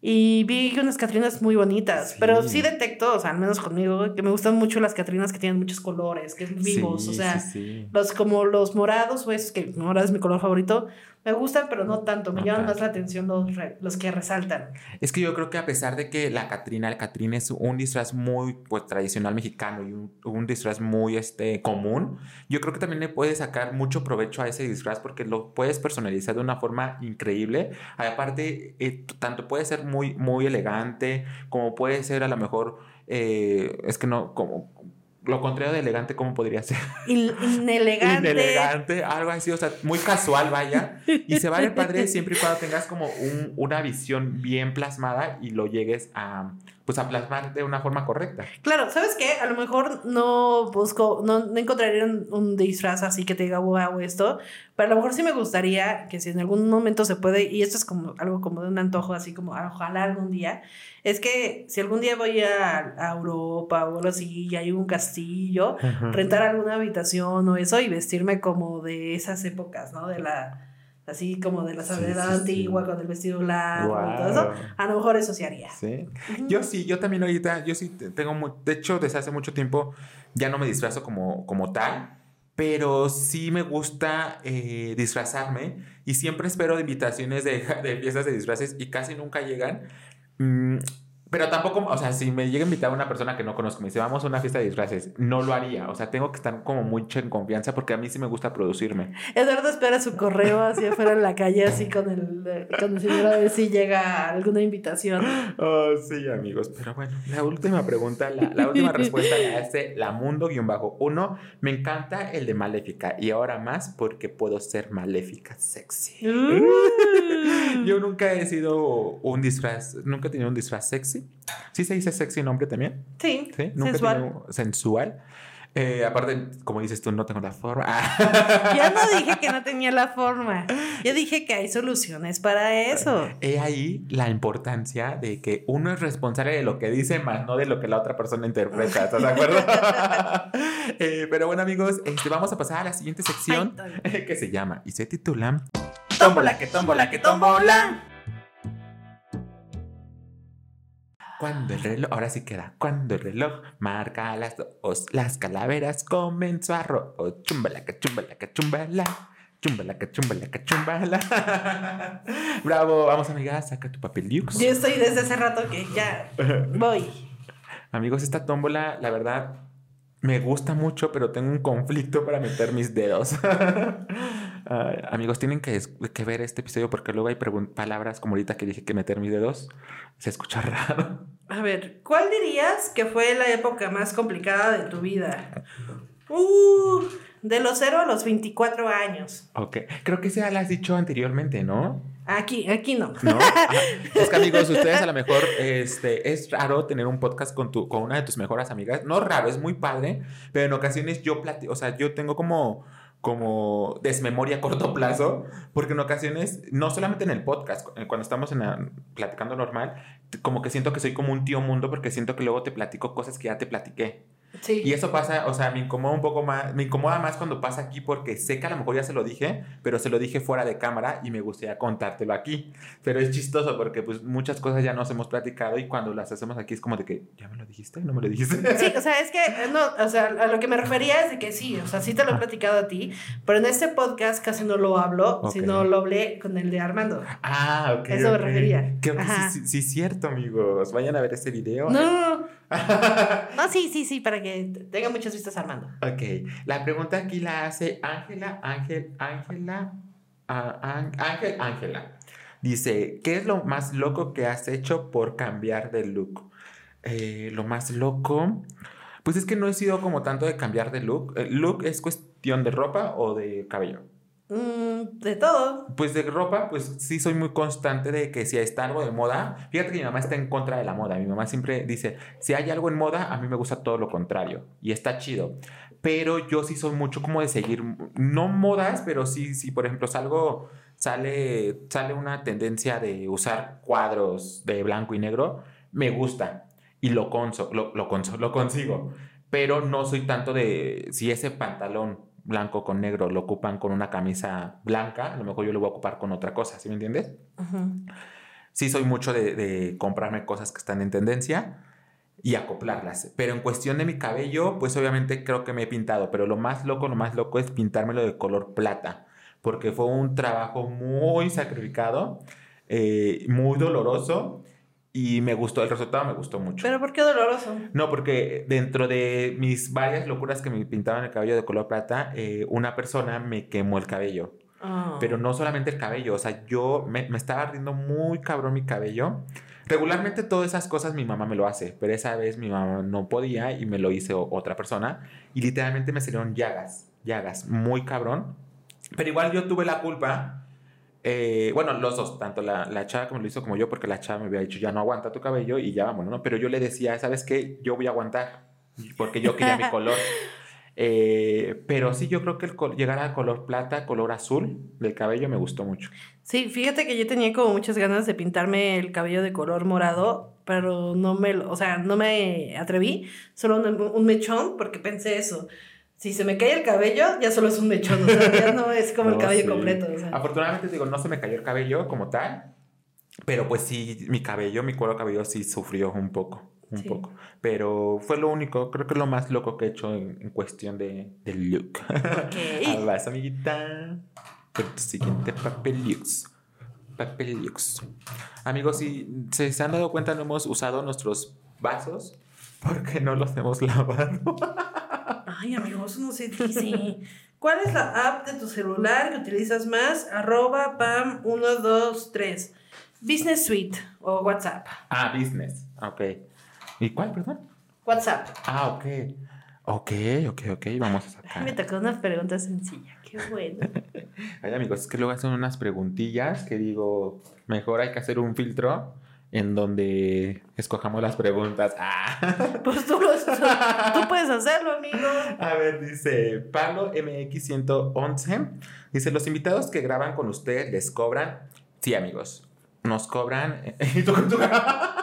Y vi unas Catrinas muy bonitas, pero sí detecto, o sea, al menos conmigo, que me gustan mucho las Catrinas que tienen muchos colores, que es vivos, o sea, los como los morados o esos que morado es mi color favorito, me gustan, pero no tanto. Me llaman más la atención los, los que resaltan. Es que yo creo que a pesar de que la Catrina, el Catrina es un disfraz muy pues, tradicional mexicano y un, disfraz muy este, común, yo creo que también le puedes sacar mucho provecho a ese disfraz porque lo puedes personalizar de una forma increíble. Aparte, eh, tanto puede ser muy, muy elegante, como puede ser a lo mejor, eh, es que no, como lo contrario de elegante, ¿cómo podría ser? inelegante. Inelegante, algo así, o sea, muy casual, vaya. Y se va a ver padre siempre y cuando tengas como un, una visión bien plasmada y lo llegues a, pues a plasmar de una forma correcta. Claro, ¿sabes qué? A lo mejor no busco, no, no encontraría un, disfraz así que te diga, wow, esto, pero a lo mejor sí me gustaría que si en algún momento se puede, y esto es como algo como de un antojo, así como ojalá algún día, es que si algún día voy a, Europa o algo así y hay un castillo, rentar alguna habitación o eso y vestirme como de esas épocas, ¿no? De la así como de la sabiduría antigua con el vestido blanco y todo eso, a lo mejor eso se haría. Sí. Yo sí, yo también ahorita, yo sí tengo, de hecho, desde hace mucho tiempo ya no me disfrazo como, como tal, pero sí me gusta eh, disfrazarme y siempre espero invitaciones de, de fiestas de disfraces y casi nunca llegan. Mm, pero tampoco, o sea, si me llega a invitar a una persona que no conozco, me dice, vamos a una fiesta de disfraces, no lo haría. O sea, tengo que estar como mucho en confianza porque a mí sí me gusta producirme. Eduardo espera su correo así afuera en la calle, así con el, con el señor a ver si llega alguna invitación. Oh, sí, amigos. Pero bueno, la última pregunta, la, la última respuesta la hace la mundo-uno. Me encanta el de maléfica y ahora más porque puedo ser maléfica sexy. Uh. Yo nunca he sido un disfraz, nunca he tenido un disfraz sexy ¿Sí se dice sexy nombre también? Sí. ¿Sí? ¿Nunca sensual. sensual. Eh, aparte, como dices tú, no tengo la forma. Yo no dije que no tenía la forma. Yo dije que hay soluciones para eso. He ahí la importancia de que uno es responsable de lo que dice, más no de lo que la otra persona interpreta. ¿Estás de acuerdo? Eh, pero bueno, amigos, este, vamos a pasar a la siguiente sección que se llama y se titula Tómbola, que tómbola, que tómbola. Cuando el reloj, ahora sí queda, cuando el reloj marca las dos, las calaveras comenzó a ro... Oh, chumbala, chumbala, chumbala. Chumbala, chumbala, chumbala. Bravo, vamos amigas, saca tu papel Yo estoy desde hace rato que ya voy. Amigos, esta tómbola, la verdad, me gusta mucho, pero tengo un conflicto para meter mis dedos. amigos, tienen que, que, ver este episodio porque luego hay palabras como ahorita que dije que meter mis dedos. Se escucha raro. A ver, ¿cuál dirías que fue la época más complicada de tu vida? Uh, de los 0 a los 24 años. Ok, creo que ya lo has dicho anteriormente, ¿no? Aquí, aquí no. ¿No? Es que amigos, ustedes a lo mejor este, es raro tener un podcast con, tu, con una de tus mejores amigas. No raro, es muy padre, pero en ocasiones yo platico, o sea, yo tengo como como desmemoria a corto plazo, porque en ocasiones, no solamente en el podcast, cuando estamos en platicando normal, como que siento que soy como un tío mundo porque siento que luego te platico cosas que ya te platiqué. Y eso pasa, o sea, me incomoda un poco más, me incomoda más cuando pasa aquí porque sé que a lo mejor ya se lo dije, pero se lo dije fuera de cámara y me gustaría contártelo aquí. Pero es chistoso porque pues muchas cosas ya nos hemos platicado y cuando las hacemos aquí es como de que, ¿ya me lo dijiste? ¿No me lo dijiste? Sí, o sea, es que, no, o sea, a lo que me refería es de que sí, o sea, sí te lo he platicado a ti, pero en este podcast casi no lo hablo, sino lo hablé con el de Armando. Ah, ok. Eso me refería. sí, sí, cierto, amigos. Vayan a ver este video. No. no, sí, sí, sí, para que tenga muchas vistas Armando. Ok. La pregunta aquí la hace Ángela, Ángel, Ángela, Ángel, Ángela. Dice, ¿qué es lo más loco que has hecho por cambiar de look? Eh, lo más loco, pues es que no he sido como tanto de cambiar de look. ¿El look es cuestión de ropa o de cabello? Mm, de todo. Pues de ropa, pues sí soy muy constante de que si está algo de moda, fíjate que mi mamá está en contra de la moda. Mi mamá siempre dice, si hay algo en moda, a mí me gusta todo lo contrario. Y está chido. Pero yo sí soy mucho como de seguir, no modas, pero sí, sí, por ejemplo, salgo, sale, sale una tendencia de usar cuadros de blanco y negro, me gusta. Y lo, conso, lo, lo, conso, lo consigo. Pero no soy tanto de, si ese pantalón blanco con negro lo ocupan con una camisa blanca, a lo mejor yo lo voy a ocupar con otra cosa, ¿sí me entiendes? sí soy mucho de, de comprarme cosas que están en tendencia y acoplarlas. Pero en cuestión de mi cabello, pues obviamente creo que me he pintado, pero lo más loco, lo más loco es pintármelo de color plata, porque fue un trabajo muy sacrificado, eh, muy doloroso y me gustó, el resultado me gustó mucho. ¿Pero por qué doloroso? No, porque dentro de mis varias locuras que me pintaban el cabello de color plata, eh, una persona me quemó el cabello. Ah. Pero no solamente el cabello, o sea, yo me, me estaba ardiendo muy cabrón mi cabello. Regularmente todas esas cosas mi mamá me lo hace, pero esa vez mi mamá no podía y me lo hizo otra persona. Y literalmente me salieron llagas, llagas, muy cabrón. Pero igual yo tuve la culpa. Eh, bueno, los dos, tanto la, la chava me lo hizo como yo, porque la chava me había dicho, ya no aguanta tu cabello y ya vámonos, ¿no? Pero yo le decía, ¿sabes qué? Yo voy a aguantar, porque yo quería mi color. Eh, pero sí, yo creo que el llegar al color plata, color azul del cabello me gustó mucho. Sí, fíjate que yo tenía como muchas ganas de pintarme el cabello de color morado, pero no me, o sea, no me atreví, solo un, un mechón, porque pensé eso. Si se me cae el cabello, ya solo es un mechón, o sea, ya no es como el No, cabello sí. completo. O sea. Afortunadamente, digo, no se me cayó el cabello como tal, pero pues sí, mi cabello, mi cuero cabelludo sí sufrió un poco, un Sí. poco. Pero fue lo único, creo que lo más loco que he hecho en, en cuestión de, de look. Ok. Vas, amiguita, por tu siguiente papelux. Papelux. Amigos, si se, se han dado cuenta, no hemos usado nuestros vasos porque no los hemos lavado. Ay, amigos, no se dice. ¿Cuál es la app de tu celular que utilizas más? Arroba PAM123. Business Suite o WhatsApp. Ah, business. Ok. ¿Y cuál, perdón? WhatsApp. Ah, ok. Ok, ok, ok. Vamos a Ay, me sacar. tocó una pregunta sencilla. Qué bueno. Ay, amigos, es que luego hacen unas preguntillas que digo, mejor hay que hacer un filtro en donde escojamos las preguntas. Ah. Pues tú, lo- tú puedes hacerlo, amigo. A ver, dice Pablo MX111. Dice, los invitados que graban con ustedes les cobran. Sí, amigos, nos cobran. ¿Y tú con tu cara?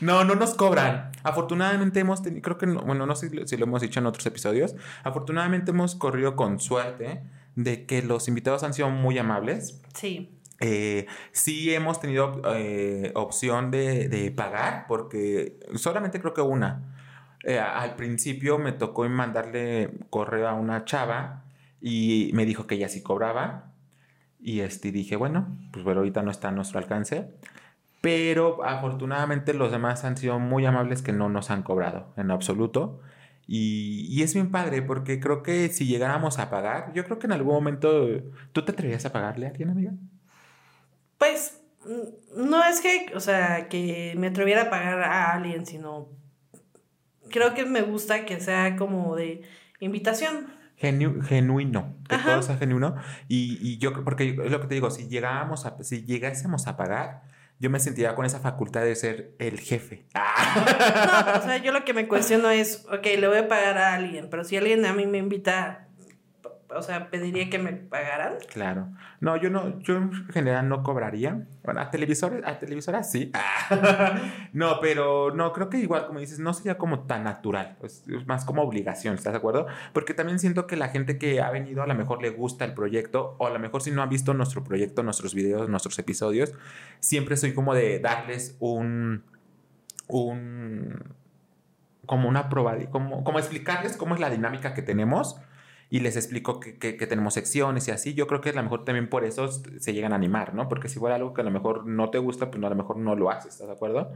No, no nos cobran. Afortunadamente hemos tenido, creo que, no- bueno, no sé si lo hemos dicho en otros episodios, afortunadamente hemos corrido con suerte de que los invitados han sido muy amables. Sí. Eh, sí hemos tenido eh, opción de, pagar, porque solamente creo que una. Eh, al principio me tocó mandarle correo a una chava y me dijo que ella sí cobraba. Y este, dije, bueno, pues bueno, ahorita no está a nuestro alcance. Pero afortunadamente los demás han sido muy amables que no nos han cobrado en absoluto. Y, es bien padre porque creo que si llegáramos a pagar, yo creo que en algún momento, ¿tú te atreverías a pagarle a alguien, amiga? Pues no es que, o sea, que me atreviera a pagar a alguien, sino creo que me gusta que sea como de invitación. Genu- genuino, que Ajá. todo sea genuino. Y, y yo, porque es lo que te digo, si llegábamos a, si llegásemos a pagar, yo me sentiría con esa facultad de ser el jefe. Ah. No, o sea, yo lo que me cuestiono es, ok, le voy a pagar a alguien, pero si alguien a mí me invita, o sea, pediría que me pagaran. Claro. No, yo no, yo en general no cobraría. Bueno, a televisores, a televisoras sí. No, pero no, creo que igual, como dices, no sería como tan natural. Es, es más como obligación, ¿estás de acuerdo? Porque también siento que la gente que ha venido a lo mejor le gusta el proyecto, o a lo mejor si no han visto nuestro proyecto, nuestros videos, nuestros episodios, siempre soy como de darles un. un. como una prueba, como, como explicarles cómo es la dinámica que tenemos y les explico que, que- que tenemos secciones y así. Yo creo que a lo mejor también por eso se llegan a animar, ¿no? Porque si fuera algo que a lo mejor no te gusta, pues no, a lo mejor no lo haces, ¿estás de acuerdo?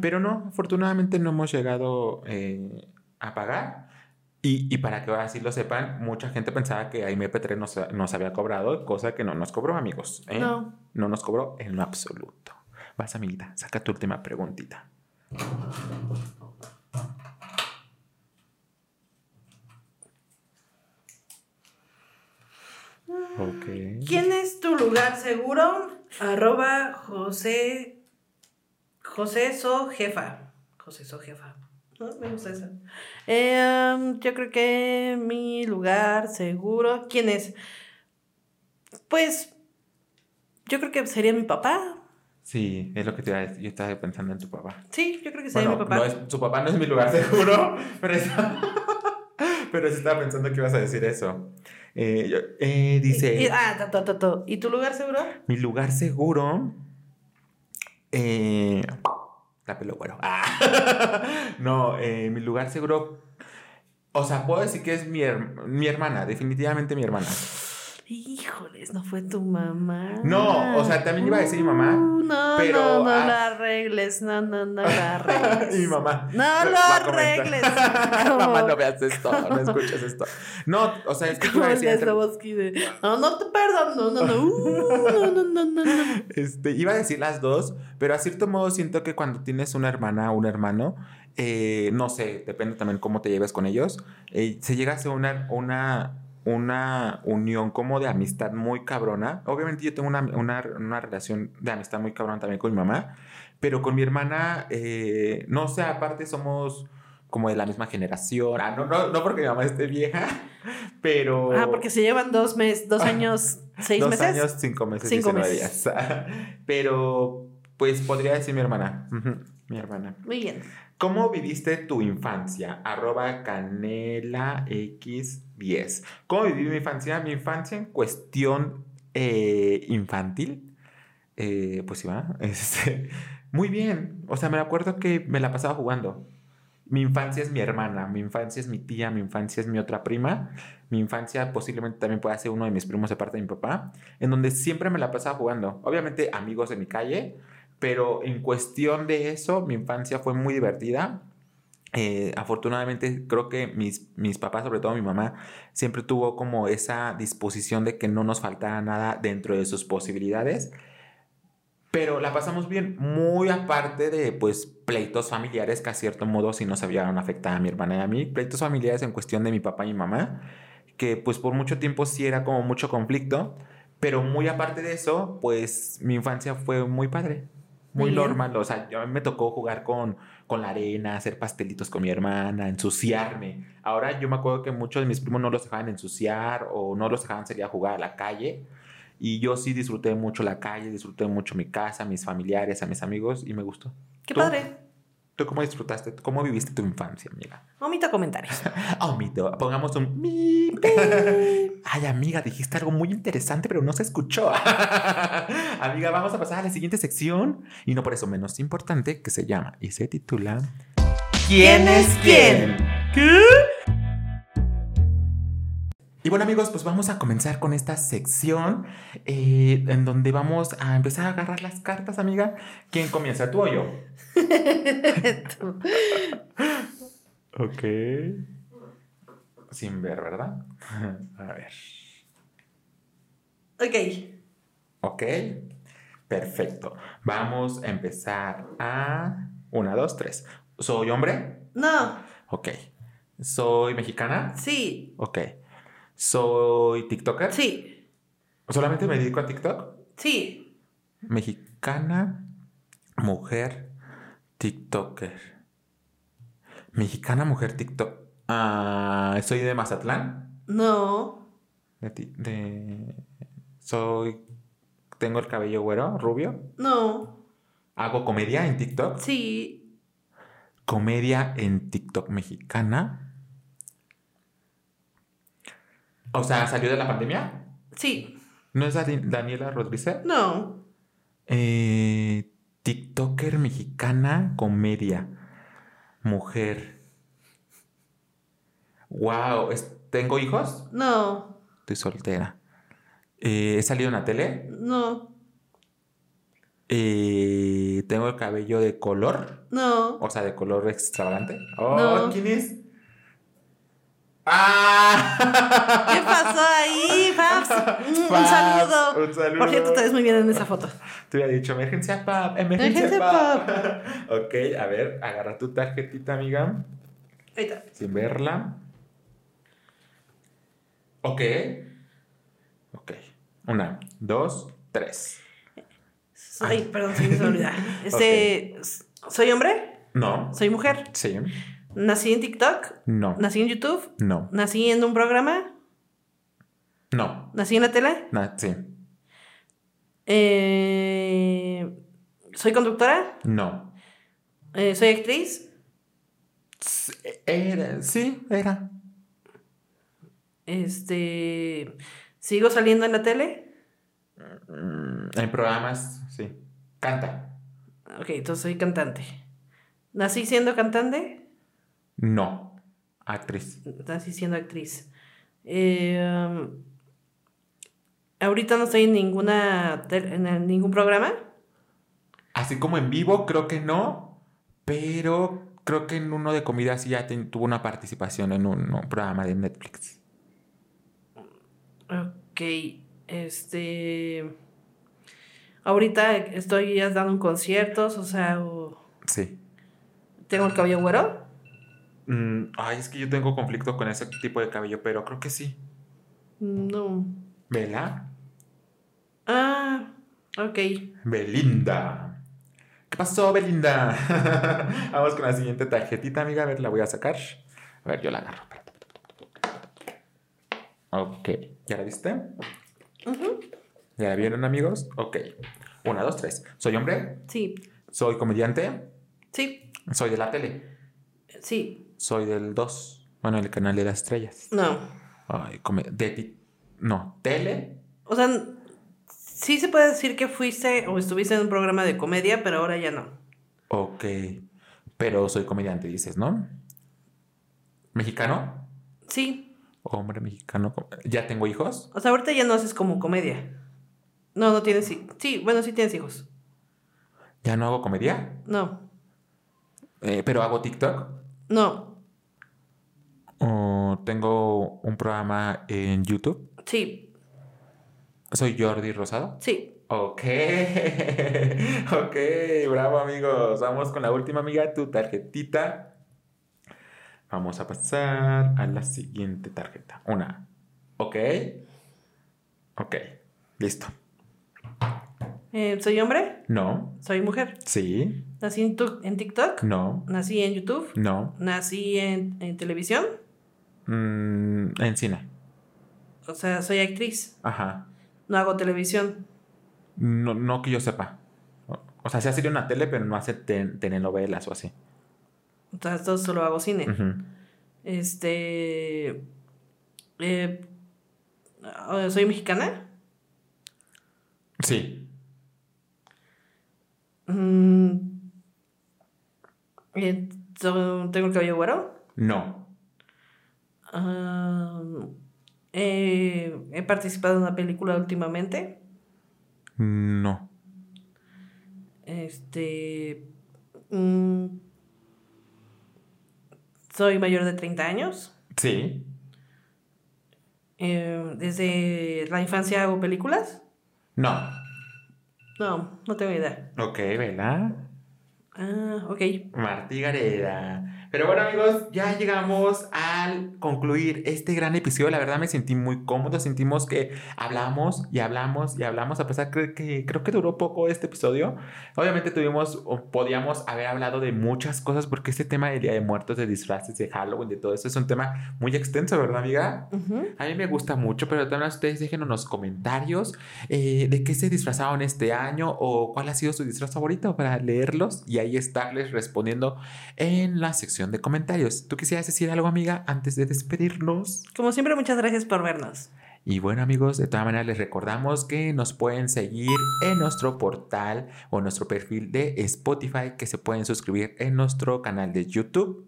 Pero no, afortunadamente no hemos llegado eh, a pagar. Y, y para que ahora sí lo sepan, mucha gente pensaba que AIMP3 nos, nos había cobrado, cosa que no nos cobró, amigos. ¿eh? No. No nos cobró en lo absoluto. Vas, amiguita, saca tu última preguntita. Ok. ¿Quién es tu lugar seguro? Arroba José. José So Jefa. José So Jefa. ¿No? Me gusta esa. Eh, um, yo creo que mi lugar seguro. ¿Quién es? Pues. Yo creo que sería mi papá. Sí, es lo que te iba a decir. Yo estaba pensando en tu papá. Sí, yo creo que sería Bueno, mi papá. no es- su papá no es mi lugar seguro, pero, está- pero estaba pensando que ibas a decir eso. Eh, eh, dice, Y- y- ah, to, to. ¿Y tu lugar seguro? mi lugar seguro, Eh, la pelo güero. Ah. no, eh, mi lugar seguro. O sea, puedo decir que es mi, her- mi hermana, definitivamente mi hermana. Híjoles, no fue tu mamá. No, o sea, también iba a decir mi mamá, Uh, no, pero, no, no ah. la arregles. No, no, no la arregles. y mi mamá. No lo arregles. mamá, no veas esto, no escuches esto. No, o sea, es que iba a decir. entre- Slobodsky de. No, no te perdono. No, no, no. Uh, no, no, no, no, no. Este, iba a decir las dos, pero a cierto modo siento que cuando tienes una hermana o un hermano, eh, no sé, depende también cómo te lleves con ellos, eh, se llega a hacer una, una, una unión como de amistad muy cabrona. Obviamente yo tengo una, una, una relación de amistad muy cabrona también con mi mamá, pero con mi hermana, eh, no sé, aparte somos como de la misma generación. Ah, no, no, no porque mi mamá esté vieja, pero... Ah, porque se llevan dos meses, dos años, seis Dos meses. años, cinco meses, Cinco 19 meses. días. Pero, pues podría decir mi hermana. Mi hermana. Muy bien. ¿Cómo viviste tu infancia? Arroba canela x10. ¿Cómo viví mi infancia? Mi infancia en cuestión eh, infantil. eh, pues sí, va. Este, muy bien. O sea, me acuerdo que me la pasaba jugando. Mi infancia es mi hermana, mi infancia es mi tía, mi infancia es mi otra prima, mi infancia posiblemente también pueda ser uno de mis primos de parte de mi papá, en donde siempre me la pasaba jugando. Obviamente amigos de mi calle, pero en cuestión de eso, mi infancia fue muy divertida. Eh, afortunadamente creo que mis, mis papás, sobre todo mi mamá, siempre tuvo como esa disposición de que no nos faltara nada dentro de sus posibilidades. Pero la pasamos bien, muy aparte de pues pleitos familiares que a cierto modo sí nos habían afectado a mi hermana y a mí, pleitos familiares en cuestión de mi papá y mi mamá, que pues por mucho tiempo sí era como mucho conflicto, pero muy aparte de eso, pues mi infancia fue muy padre, muy bien. normal, o sea, yo- a mí me tocó jugar con, con la arena, hacer pastelitos con mi hermana, ensuciarme. Ahora yo me acuerdo que muchos de mis primos no los dejaban ensuciar o no los dejaban salir a jugar a la calle. Y yo sí disfruté mucho la calle, disfruté mucho mi casa, mis familiares, a mis amigos y me gustó. Qué ¿Tú? padre. ¿Tú cómo disfrutaste? ¿Cómo viviste tu infancia, amiga? Omito comentarios. Oh, mito, pongamos un. Ay, amiga, dijiste algo muy interesante, pero no se escuchó. amiga, vamos a pasar a la siguiente sección y no por eso menos importante, que se llama y se titula ¿Quién es quién? ¿Qué? Y bueno amigos, pues vamos a comenzar con esta sección eh, en donde vamos a empezar a agarrar las cartas, amiga. ¿Quién comienza, tú o yo? Tú. Ok. Sin ver, ¿verdad? A ver. ok. Ok. Perfecto. Vamos a empezar a... Una, dos, tres. ¿Soy hombre? No. Ok. ¿Soy mexicana? Sí. Ok. ¿Soy TikToker? Sí. ¿Solamente me dedico a TikTok? Sí. Mexicana, mujer, TikToker. Mexicana, mujer, TikTok. Ah, ¿Soy de Mazatlán? No. De, ti- de- Soy... Tengo el cabello güero, rubio. No. Hago comedia en TikTok. Sí. Comedia en TikTok mexicana. O sea, ¿salió de la pandemia? Sí. ¿No es Dani- Daniela Rodríguez? No. Eh, TikToker mexicana, comedia. Mujer. Wow, ¿tengo hijos? No. Estoy soltera. Eh, ¿He salido en la tele? No. Eh, ¿Tengo el cabello de color? No. O sea, de color extravagante. Oh, No. ¿quién es? ¡Ah! ¿Qué pasó ahí? Mm, Un saludo. Un saludo. Por cierto, te ves muy bien en esa foto. Te hubiera dicho emergencia pap, emergencia, Emergencia pap. ok, a ver, agarra tu tarjetita, amiga. Ahí está. Sin verla. Ok. Ok. Una, dos, tres. Ay, perdón, se me olvidar. Este, ¿Soy hombre? No. ¿Soy mujer? Sí. ¿Nací en TikTok? No. ¿Nací en YouTube? No. ¿Nací en un programa? No. ¿Nací en la tele? Na- sí. Eh, ¿Soy conductora? No. Eh, ¿Soy actriz? Era. Sí, era. Este, ¿Sigo saliendo en la tele? Mm, En programas, sí. Canta. Ok, entonces soy cantante. ¿Nací siendo cantante? No. Actriz. Nací siendo actriz. Eh, um, ahorita no estoy en ninguna en ningún programa. Así como en vivo, creo que no. Pero creo que en uno de comida sí ya tuvo una participación en un, un programa de Netflix. Ok, este. Ahorita estoy ya dando conciertos, o sea, o- Sí. tengo el cabello güero. Mm, ay, es que yo tengo conflicto con ese tipo de cabello, pero creo que sí. No. ¿Vela? Ah, ok. Belinda. ¿Qué pasó, Belinda? Vamos con la siguiente tarjetita, amiga. A ver, la voy a sacar. A ver, yo la agarro. Ok. ¿Ya la viste? Ujú. ¿Ya la vieron, amigos? Ok. Una, dos, tres. ¿Soy hombre? Sí, ¿Soy comediante? sí, ¿Soy de la tele? sí. ¿Soy del 2? Bueno, el canal de las estrellas. No. Ay, come- de ti- No, tele. O sea, sí se puede decir que fuiste o estuviste en un programa de comedia, pero ahora ya no. Ok. Pero soy comediante, dices, ¿no? ¿Mexicano? Sí. Hombre mexicano. ¿Ya tengo hijos? O sea, ahorita ya no haces como comedia. No, no tienes. Sí, bueno, sí tienes hijos. ¿Ya no hago comedia? No, Eh, ¿Pero hago TikTok? no, ¿O tengo un programa en YouTube? sí, ¿Soy Jordi Rosado? sí. Ok. ok, bravo amigos. Vamos con la última amiga, tu tarjetita. Vamos a pasar a la siguiente tarjeta. Una. Ok. Ok. Listo. Eh, ¿Soy hombre? No. ¿Soy mujer? Sí. ¿Nací en, tu- en TikTok? No. ¿Nací en YouTube? No. ¿Nací en, en televisión? Mm, en cine. O sea, soy actriz. Ajá. No hago televisión. No, no que yo sepa. O, sea, sí hace una tele, pero no hace ten- telenovelas o así. Esto solo hago cine. Este. eh, ah, ¿Soy mexicana? Sí. Mm, eh, ¿Tengo el cabello güero? No. Eh, he participado en una película últimamente. No. Este. mm, soy mayor de 30 años. Sí. Eh, desde la infancia hago películas. No. No, no tengo idea. Ok, ¿verdad? Ah, ok. Martí Gareda. Pero bueno amigos, ya llegamos al concluir este gran episodio. La verdad me sentí muy cómodo. Sentimos que hablamos y hablamos y hablamos. A pesar que, que creo que duró poco este episodio. Obviamente tuvimos o podíamos haber hablado de muchas cosas porque este tema del Día de Muertos, de disfraces, de Halloween, de todo eso es un tema muy extenso, ¿verdad amiga? Ujú. A mí me gusta mucho, pero también ustedes déjenos en los comentarios eh, de qué se disfrazaron este año o cuál ha sido su disfraz favorito para leerlos y ahí estarles respondiendo en la sección de comentarios. ¿Tú quisieras decir algo, amiga, antes de despedirnos? Como siempre, muchas gracias por vernos. Y bueno amigos, de todas maneras les recordamos que nos pueden seguir en nuestro portal o nuestro perfil de Spotify, que se pueden suscribir en nuestro canal de YouTube,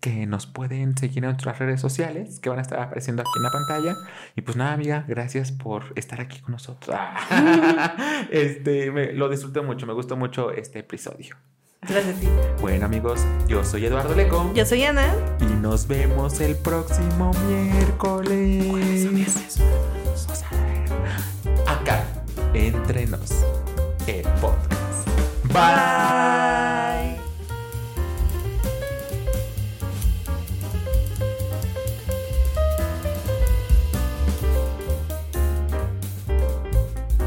que nos pueden seguir en nuestras redes sociales, que van a estar apareciendo aquí en la pantalla. Y pues nada amiga, gracias por estar aquí con nosotros. este, me- lo disfruté mucho, me gustó mucho este episodio. Gracias a ti. Bueno amigos, yo soy Eduardo Leco Yo soy Ana. y nos vemos el próximo miércoles. Acá, entre nos, el podcast. Bye.